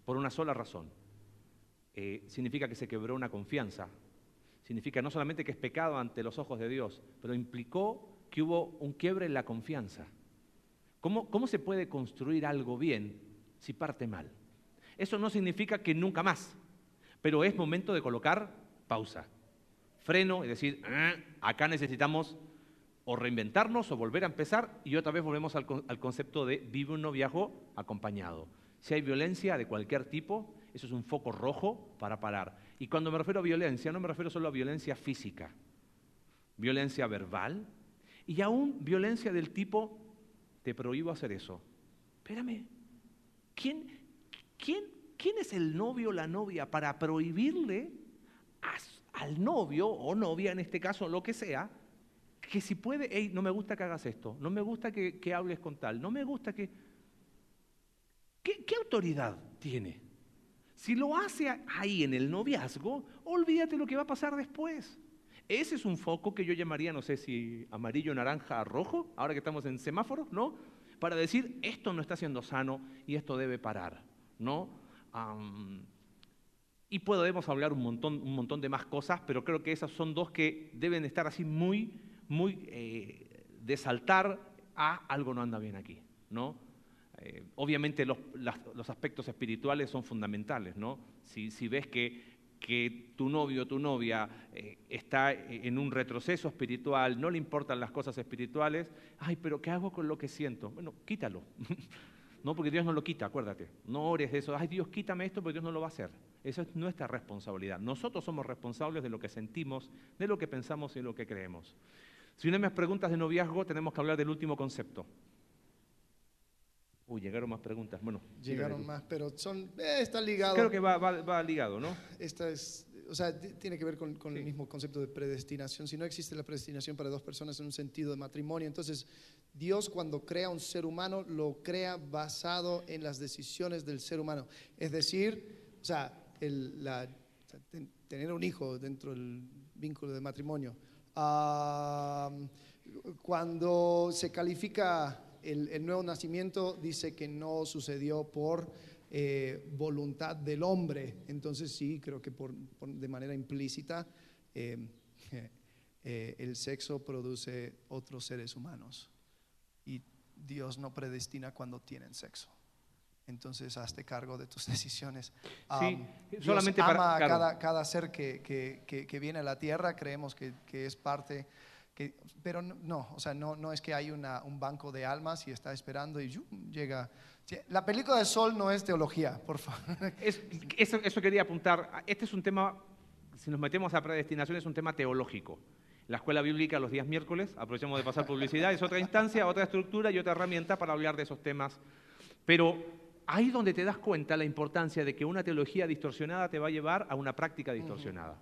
por una sola razón. Eh, significa que se quebró una confianza. Significa no solamente que es pecado ante los ojos de Dios, pero implicó que hubo un quiebre en la confianza. ¿Cómo, ¿Cómo se puede construir algo bien si parte mal? Eso no significa que nunca más, pero es momento de colocar pausa, freno y decir, ah, acá necesitamos o reinventarnos o volver a empezar y otra vez volvemos al, al concepto de vive un noviazgo acompañado. Si hay violencia de cualquier tipo, eso es un foco rojo para parar. Y cuando me refiero a violencia, no me refiero solo a violencia física, violencia verbal y aún violencia del tipo, te prohíbo hacer eso. Espérame, ¿quién, quién, quién es el novio o la novia para prohibirle al novio o novia, en este caso, lo que sea, que si puede, hey, no me gusta que hagas esto, no me gusta que, que hables con tal, no me gusta que... ¿Qué, autoridad tiene? Si lo hace ahí en el noviazgo, olvídate lo que va a pasar después. Ese es un foco que yo llamaría, no sé si amarillo, naranja, rojo, ahora que estamos en semáforo, ¿no? Para decir, esto no está siendo sano y esto debe parar, ¿no? y podemos hablar un montón, un montón de más cosas, pero creo que esas son dos que deben estar así muy, muy eh, de saltar a algo no anda bien aquí, ¿no? Eh, obviamente los, aspectos espirituales son fundamentales, ¿no? Si, ves que, tu novio o tu novia eh, está en un retroceso espiritual, no le importan las cosas espirituales, ay, pero ¿qué hago con lo que siento? Bueno, quítalo. no porque Dios no lo quita, acuérdate. No ores de eso, ay Dios, quítame esto porque Dios no lo va a hacer. Eso es nuestra responsabilidad. Nosotros somos responsables de lo que sentimos, de lo que pensamos y de lo que creemos. Si una de mis preguntas de noviazgo, tenemos que hablar del último concepto. Uy, llegaron más preguntas. Bueno, llegaron más, pero son, eh, está ligado. Creo que va, va, ligado, ¿no? Esta es, o sea, tiene que ver con, con el mismo concepto de predestinación. Si no existe la predestinación para dos personas en un sentido de matrimonio, entonces Dios cuando crea un ser humano lo crea basado en las decisiones del ser humano. Es decir, o sea, el, la, tener un hijo dentro del vínculo de matrimonio. cuando se califica el, nuevo nacimiento, dice que no sucedió por eh, voluntad del hombre. Entonces sí, creo que por, de manera implícita eh, eh, el sexo produce otros seres humanos. Dios no predestina cuando tienen sexo. Entonces, hazte cargo de tus decisiones. Sí, solamente ama a cada, cada, ser que, que, que, viene a la tierra, creemos que, es parte, pero no, o sea, no, no es que hay una, un banco de almas y está esperando y llega. La película del sol no es teología, por favor. eso, eso quería apuntar. Este es un tema, si nos metemos a predestinación, es un tema teológico. La escuela bíblica los días miércoles, aprovechamos de pasar publicidad, es otra instancia, otra estructura y otra herramienta para hablar de esos temas. Pero ahí donde te das cuenta la importancia de que una teología distorsionada te va a llevar a una práctica distorsionada.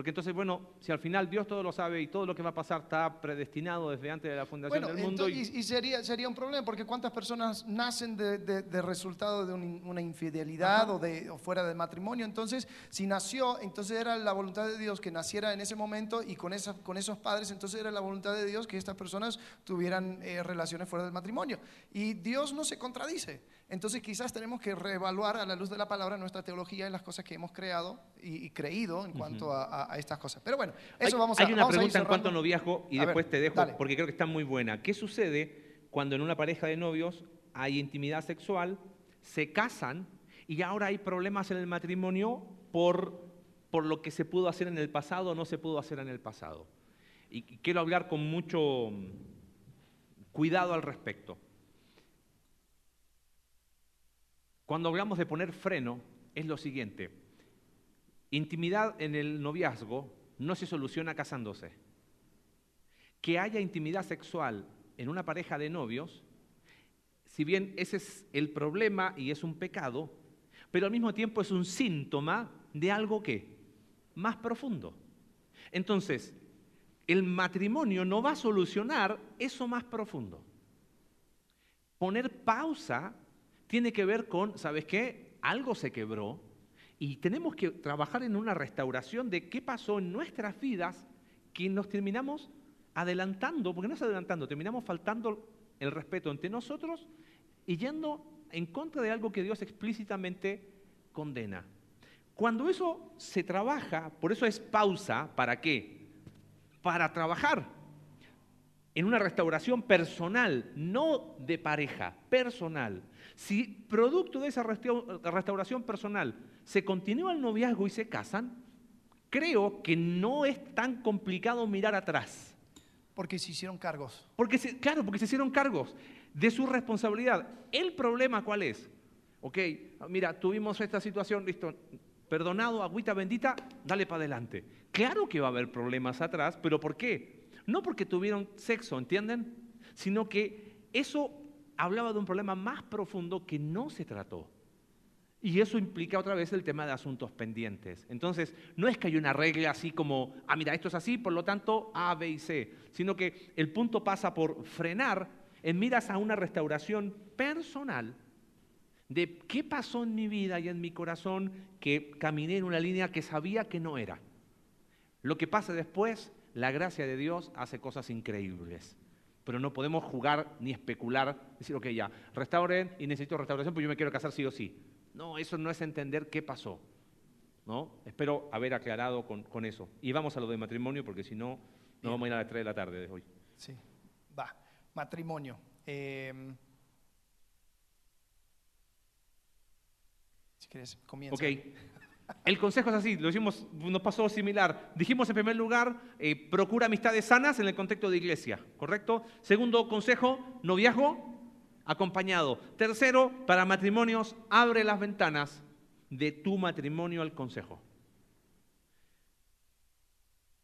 Porque entonces, bueno, si al final Dios todo lo sabe y todo lo que va a pasar está predestinado desde antes de la fundación del mundo. y, sería, sería un problema, porque ¿cuántas personas nacen de, resultado de una infidelidad o, de, fuera del matrimonio? Entonces, si nació, entonces era la voluntad de Dios que naciera en ese momento y con, esa, con esos padres, entonces era la voluntad de Dios que estas personas tuvieran eh, relaciones fuera del matrimonio. Y Dios no se contradice. Entonces quizás tenemos que reevaluar a la luz de la palabra nuestra teología y las cosas que hemos creado y, creído en cuanto a, estas cosas. Pero bueno, eso hay, vamos a Hay una pregunta en cuanto a noviazgo y después te dejo porque creo que está muy buena. ¿Qué sucede cuando en una pareja de novios hay intimidad sexual, se casan y ahora hay problemas en el matrimonio por, por lo que se pudo hacer en el pasado o no se pudo hacer en el pasado? Y quiero hablar con mucho cuidado al respecto. Cuando hablamos de poner freno, es lo siguiente. Intimidad en el noviazgo no se soluciona casándose. Que haya intimidad sexual en una pareja de novios, si bien ese es el problema y es un pecado, pero al mismo tiempo es un síntoma de algo que más profundo. Entonces, el matrimonio no va a solucionar eso más profundo. Poner pausa tiene que ver con, ¿sabes qué? Algo se quebró y tenemos que trabajar en una restauración de qué pasó en nuestras vidas que nos terminamos adelantando, porque no es adelantando, terminamos faltando el respeto entre nosotros y yendo en contra de algo que Dios explícitamente condena. Cuando eso se trabaja, por eso es pausa, ¿para qué? Para trabajar en una restauración personal, no de pareja, personal. Si producto de esa restauración personal se continúa el noviazgo y se casan, creo que no es tan complicado mirar atrás. Porque se hicieron cargos. Porque claro, porque se hicieron cargos de su responsabilidad. ¿El problema cuál es? Ok, mira, tuvimos esta situación, listo, perdonado, agüita bendita, dale para adelante. Claro que va a haber problemas atrás, pero ¿por qué? No porque tuvieron sexo, ¿entienden? Sino que eso hablaba de un problema más profundo que no se trató. Y eso implica otra vez el tema de asuntos pendientes. Entonces, no es que hay una regla así como, ah, mira, esto es así, por lo tanto, A, B y C, sino que el punto pasa por frenar en miras a una restauración personal de qué pasó en mi vida y en mi corazón que caminé en una línea que sabía que no era. Lo que pasa después, la gracia de Dios hace cosas increíbles pero no podemos jugar ni especular, decir, ok, ya, restauren y necesito restauración, pues yo me quiero casar sí o sí. No, eso no es entender qué pasó. ¿no? Espero haber aclarado con, eso. Y vamos a lo de matrimonio, porque si no, no vamos a ir a las 3 de la tarde de hoy. Sí, va. Matrimonio. Em, si quieres, comienza. Ok. El consejo es así, lo hicimos, nos pasó similar. Dijimos en primer lugar, eh, procura amistades sanas en el contexto de iglesia, ¿correcto? Segundo consejo, noviazgo acompañado. Tercero, para matrimonios, abre las ventanas de tu matrimonio al consejo.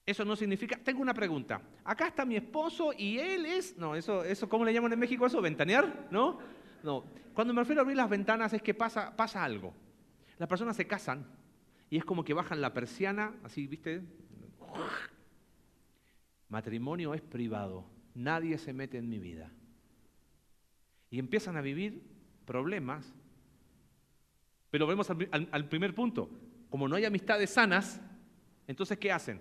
Eso no significa, tengo una pregunta. Acá está mi esposo y él es, no, eso, eso ¿cómo le llaman en México eso? ¿Ventanear? ¿No? No. Cuando me refiero a abrir las ventanas es que pasa, pasa algo. Las personas se casan y es como que bajan la persiana, así, ¿viste? Matrimonio es privado, nadie se mete en mi vida. Y empiezan a vivir problemas, pero vemos al, primer punto, como no hay amistades sanas, entonces ¿qué hacen?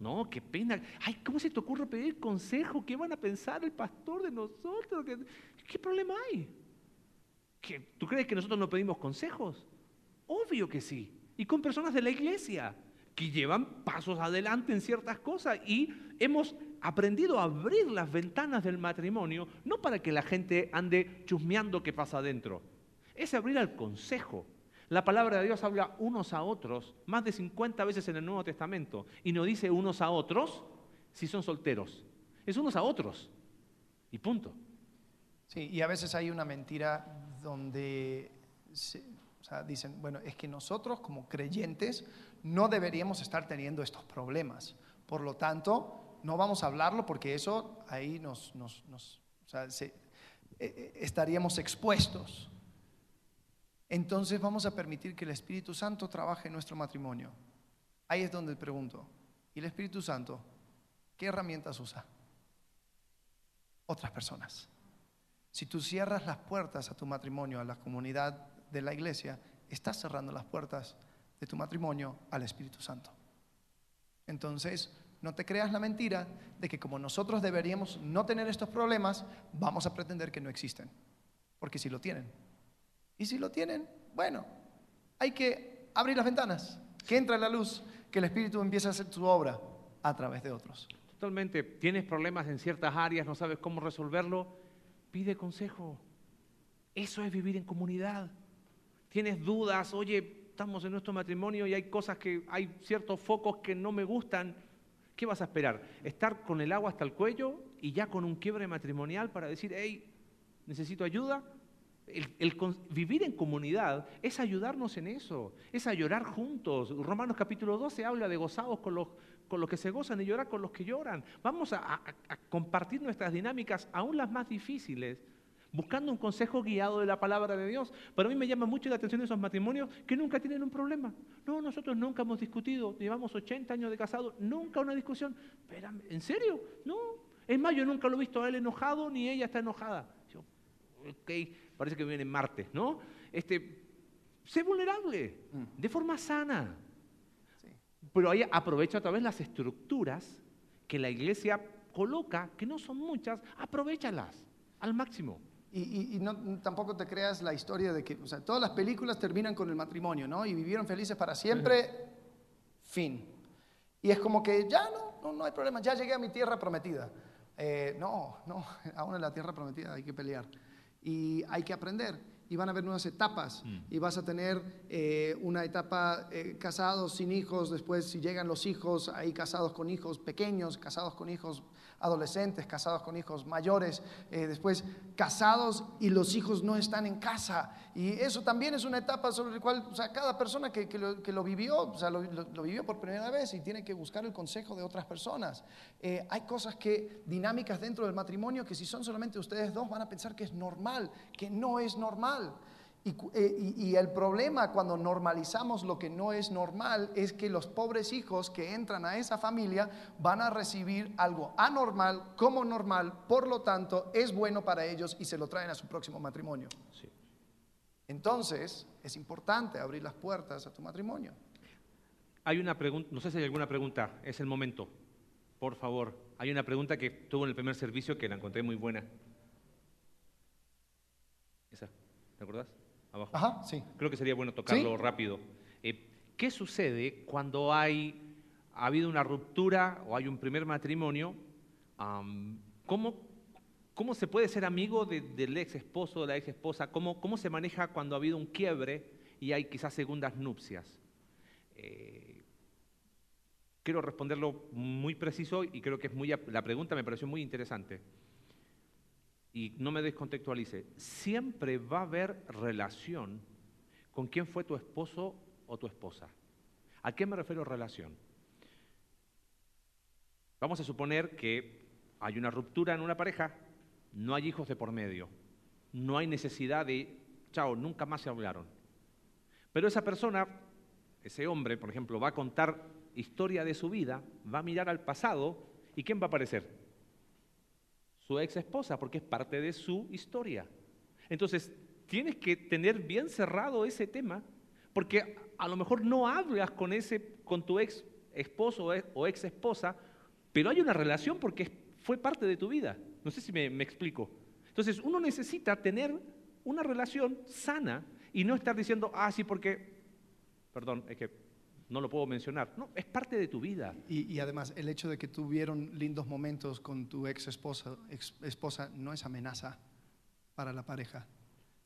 No, qué pena. Ay, ¿cómo se te ocurre pedir consejo? ¿Qué van a pensar el pastor de nosotros? ¿Qué, problema hay? ¿Tú crees que nosotros no pedimos consejos? Obvio que sí. Y con personas de la iglesia que llevan pasos adelante en ciertas cosas y hemos aprendido a abrir las ventanas del matrimonio, no para que la gente ande chusmeando qué pasa adentro, es abrir al consejo. La palabra de Dios habla unos a otros más de 50 veces en el Nuevo Testamento y no dice unos a otros si son solteros. Es unos a otros. Y punto. Sí, y a veces hay una mentira donde dicen, bueno, es que nosotros como creyentes no deberíamos estar teniendo estos problemas. Por lo tanto, no vamos a hablarlo porque eso ahí nos, eh, eh, estaríamos expuestos entonces vamos a permitir que el Espíritu Santo trabaje en nuestro matrimonio. Ahí es donde pregunto, ¿y el Espíritu Santo qué herramientas usa? Otras personas. Si tú cierras las puertas a tu matrimonio, a la comunidad de la iglesia, estás cerrando las puertas de tu matrimonio al Espíritu Santo. Entonces, no te creas la mentira de que como nosotros deberíamos no tener estos problemas, vamos a pretender que no existen, porque si lo tienen. Y si lo tienen, bueno, hay que abrir las ventanas, que entre la luz, que el Espíritu empiece a hacer su obra a través de otros. Totalmente. Tienes problemas en ciertas áreas, no sabes cómo resolverlo, pide consejo. Eso es vivir en comunidad. Tienes dudas, oye, estamos en nuestro matrimonio y hay cosas que, hay ciertos focos que no me gustan. ¿Qué vas a esperar? ¿Estar con el agua hasta el cuello y ya con un quiebre matrimonial para decir, hey, necesito ayuda? Vivir en comunidad es ayudarnos en eso, es a llorar juntos. Romanos capítulo 12 habla de gozados con los, con los que se gozan y llorar con los que lloran. Vamos a, compartir nuestras dinámicas, aún las más difíciles, buscando un consejo guiado de la palabra de Dios. Para mí me llama mucho la atención esos matrimonios que nunca tienen un problema. No, nosotros nunca hemos discutido, llevamos 80 años de casado, nunca una discusión. Espérame, ¿en serio? No. Es más, yo nunca lo he visto a él enojado ni ella está enojada. Yo, ok, parece que viene en Marte, ¿no? Este, sé vulnerable, mm. de forma sana. Pero ahí aprovecha otra vez las estructuras que la iglesia coloca, que no son muchas, aprovechalas al máximo. Y, no, tampoco te creas la historia de que, o sea, todas las películas terminan con el matrimonio, ¿no? Y vivieron felices para siempre, fin. Y es como que ya no, no, hay problema, ya llegué a mi tierra prometida. Eh, no, no, aún en la tierra prometida hay que pelear y hay que aprender y van a haber nuevas etapas mm. y vas a tener eh, una etapa eh, casados sin hijos, después si llegan los hijos, ahí casados con hijos pequeños, casados con hijos adolescentes, casados con hijos mayores, eh, después casados y los hijos no están en casa. Y eso también es una etapa sobre la cual, cada persona que, que, lo, vivió, o sea, lo, vivió por primera vez y tiene que buscar el consejo de otras personas. hay cosas que, dinámicas dentro del matrimonio, que si son solamente ustedes dos van a pensar que es normal, que no es normal. Eh, y, el problema cuando normalizamos lo que no es normal es que los pobres hijos que entran a esa familia van a recibir algo anormal como normal, por lo tanto es bueno para ellos y se lo traen a su próximo matrimonio. Entonces es importante abrir las puertas a tu matrimonio. Hay una pregunta, no sé si hay alguna pregunta, es el momento, por favor. Hay una pregunta que tuvo en el primer servicio que la encontré muy buena. Esa, ¿te acordás? Abajo. Ajá, sí. Creo que sería bueno tocarlo rápido. Eh, ¿Qué sucede cuando hay, ha habido una ruptura o hay un primer matrimonio? ¿cómo, ¿Cómo se puede ser amigo del ex esposo o de la ex esposa? ¿Cómo, ¿Cómo se maneja cuando ha habido un quiebre y hay quizás segundas nupcias? Eh, quiero responderlo muy preciso y creo que es muy, la pregunta me pareció muy interesante. Y no me descontextualice, siempre va a haber relación con quién fue tu esposo o tu esposa. ¿A qué me refiero relación? Vamos a suponer que hay una ruptura en una pareja, no hay hijos de por medio, no hay necesidad de, chao, nunca más se hablaron. Pero esa persona, ese hombre, por ejemplo, va a contar historia de su vida, va a mirar al pasado y ¿quién va a aparecer? Su ex esposa, porque es parte de su historia. Entonces, tienes que tener bien cerrado ese tema, porque a lo mejor no hablas con, ese, con tu ex esposo o ex esposa, pero hay una relación porque fue parte de tu vida. No sé si me, me explico. Entonces, uno necesita tener una relación sana y no estar diciendo, ah, sí, porque, perdón, es que no lo puedo mencionar. No, es parte de tu vida. Y, además, el hecho de que tuvieron lindos momentos con tu ex esposa, ex esposa no es amenaza para la pareja.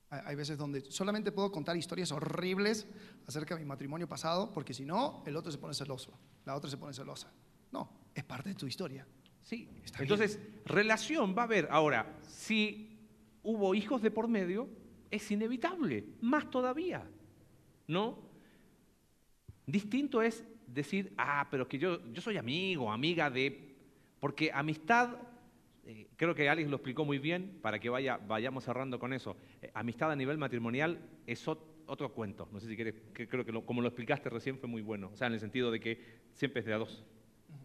Hay veces donde solamente puedo contar historias horribles acerca de mi matrimonio pasado, porque si no, el otro se pone celoso, la otra se pone celosa. No, es parte de tu historia. Sí, entonces relación va a haber. Ahora, si hubo hijos de por medio, es inevitable, más todavía, ¿no? Distinto es decir, ah, pero que yo, yo soy amigo, amiga de... Porque amistad, eh, creo que Alex lo explicó muy bien, para que vaya, vayamos cerrando con eso. Eh, amistad a nivel matrimonial es otro cuento. No sé si quieres, que creo que como lo explicaste recién fue muy bueno. O sea, en el sentido de que siempre es de a dos.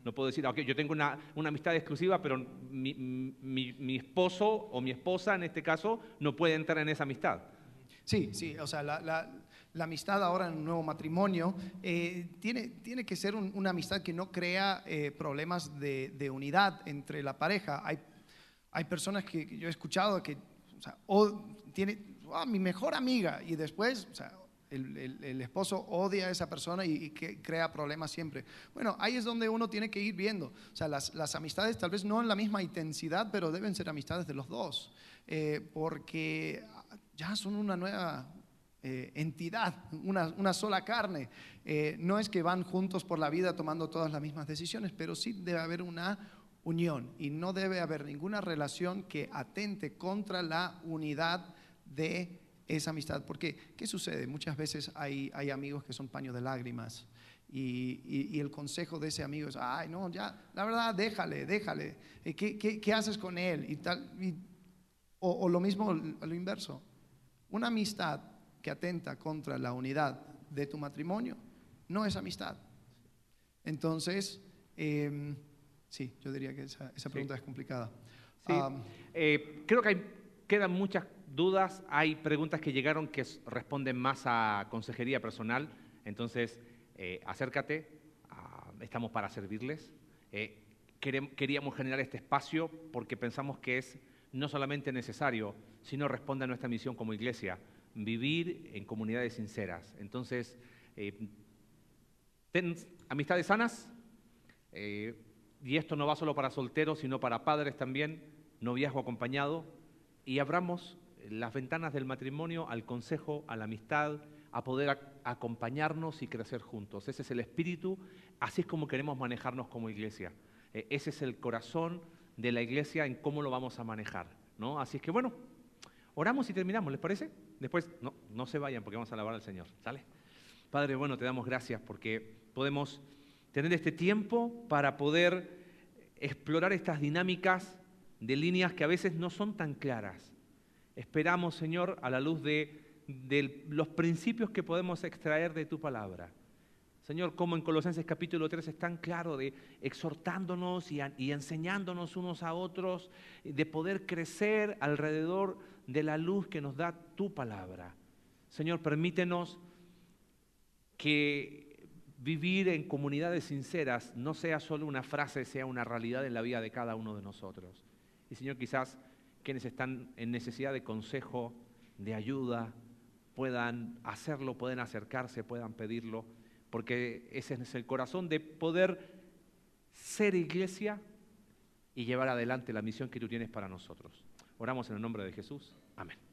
No puedo decir, ok, yo tengo una, amistad exclusiva, pero mi, mi, esposo o mi esposa, en este caso, no puede entrar en esa amistad. Sí, sí, o sea, la, la amistad ahora en un nuevo matrimonio eh, tiene, tiene, que ser una amistad que no crea eh, problemas de, de, unidad entre la pareja. Hay, hay personas que, yo he escuchado que o sea, tiene ah, mi mejor amiga y después o sea, el, el, esposo odia a esa persona y, que crea problemas siempre. Bueno, ahí es donde uno tiene que ir viendo. O sea, las, las amistades tal vez no en la misma intensidad, pero deben ser amistades de los dos, eh, porque ya son una nueva, eh, entidad, una, sola carne. Eh, no es que van juntos por la vida tomando todas las mismas decisiones, pero sí debe haber una unión y no debe haber ninguna relación que atente contra la unidad de esa amistad. Porque, ¿qué sucede? Muchas veces hay, hay amigos que son paños de lágrimas. Y, el consejo de ese amigo es, ay, no, ya, la verdad, déjale, déjale. Eh, ¿Qué, qué, haces con él? Y tal, o, o, lo mismo, lo inverso. Una amistad que atenta contra la unidad de tu matrimonio no es amistad. Entonces, em, sí, yo diría que esa, pregunta es complicada. Eh, creo que hay, quedan muchas dudas, hay preguntas que llegaron que responden más a consejería personal, entonces eh, acércate, estamos para servirles. Eh, queríamos generar este espacio porque pensamos que es no solamente necesario, sino responde a nuestra misión como iglesia vivir en comunidades sinceras. Entonces, eh, ten amistades sanas, eh, y esto no va solo para solteros, sino para padres también, noviazgo acompañado, y abramos las ventanas del matrimonio al consejo, a la amistad, a poder acompañarnos y crecer juntos. Ese es el espíritu, así es como queremos manejarnos como iglesia. Eh, ese es el corazón de la iglesia en cómo lo vamos a manejar. ¿no? Así es que bueno, oramos y terminamos, ¿les parece? Después, no, no se vayan porque vamos a alabar al Señor. ¿Sale? Padre, bueno, te damos gracias porque podemos tener este tiempo para poder explorar estas dinámicas de líneas que a veces no son tan claras. Esperamos, Señor, a la luz de, los principios que podemos extraer de tu palabra. Señor, como en Colosenses capítulo 3 es tan claro de exhortándonos y, y, enseñándonos unos a otros, de poder crecer alrededor de la luz que nos da tu palabra. Señor, permítenos que vivir en comunidades sinceras no sea solo una frase, sea una realidad en la vida de cada uno de nosotros. Y Señor, quizás quienes están en necesidad de consejo, de ayuda, puedan hacerlo, puedan acercarse, puedan pedirlo, porque ese es el corazón de poder ser iglesia y llevar adelante la misión que tú tienes para nosotros. Oramos en el nombre de Jesús. Amén.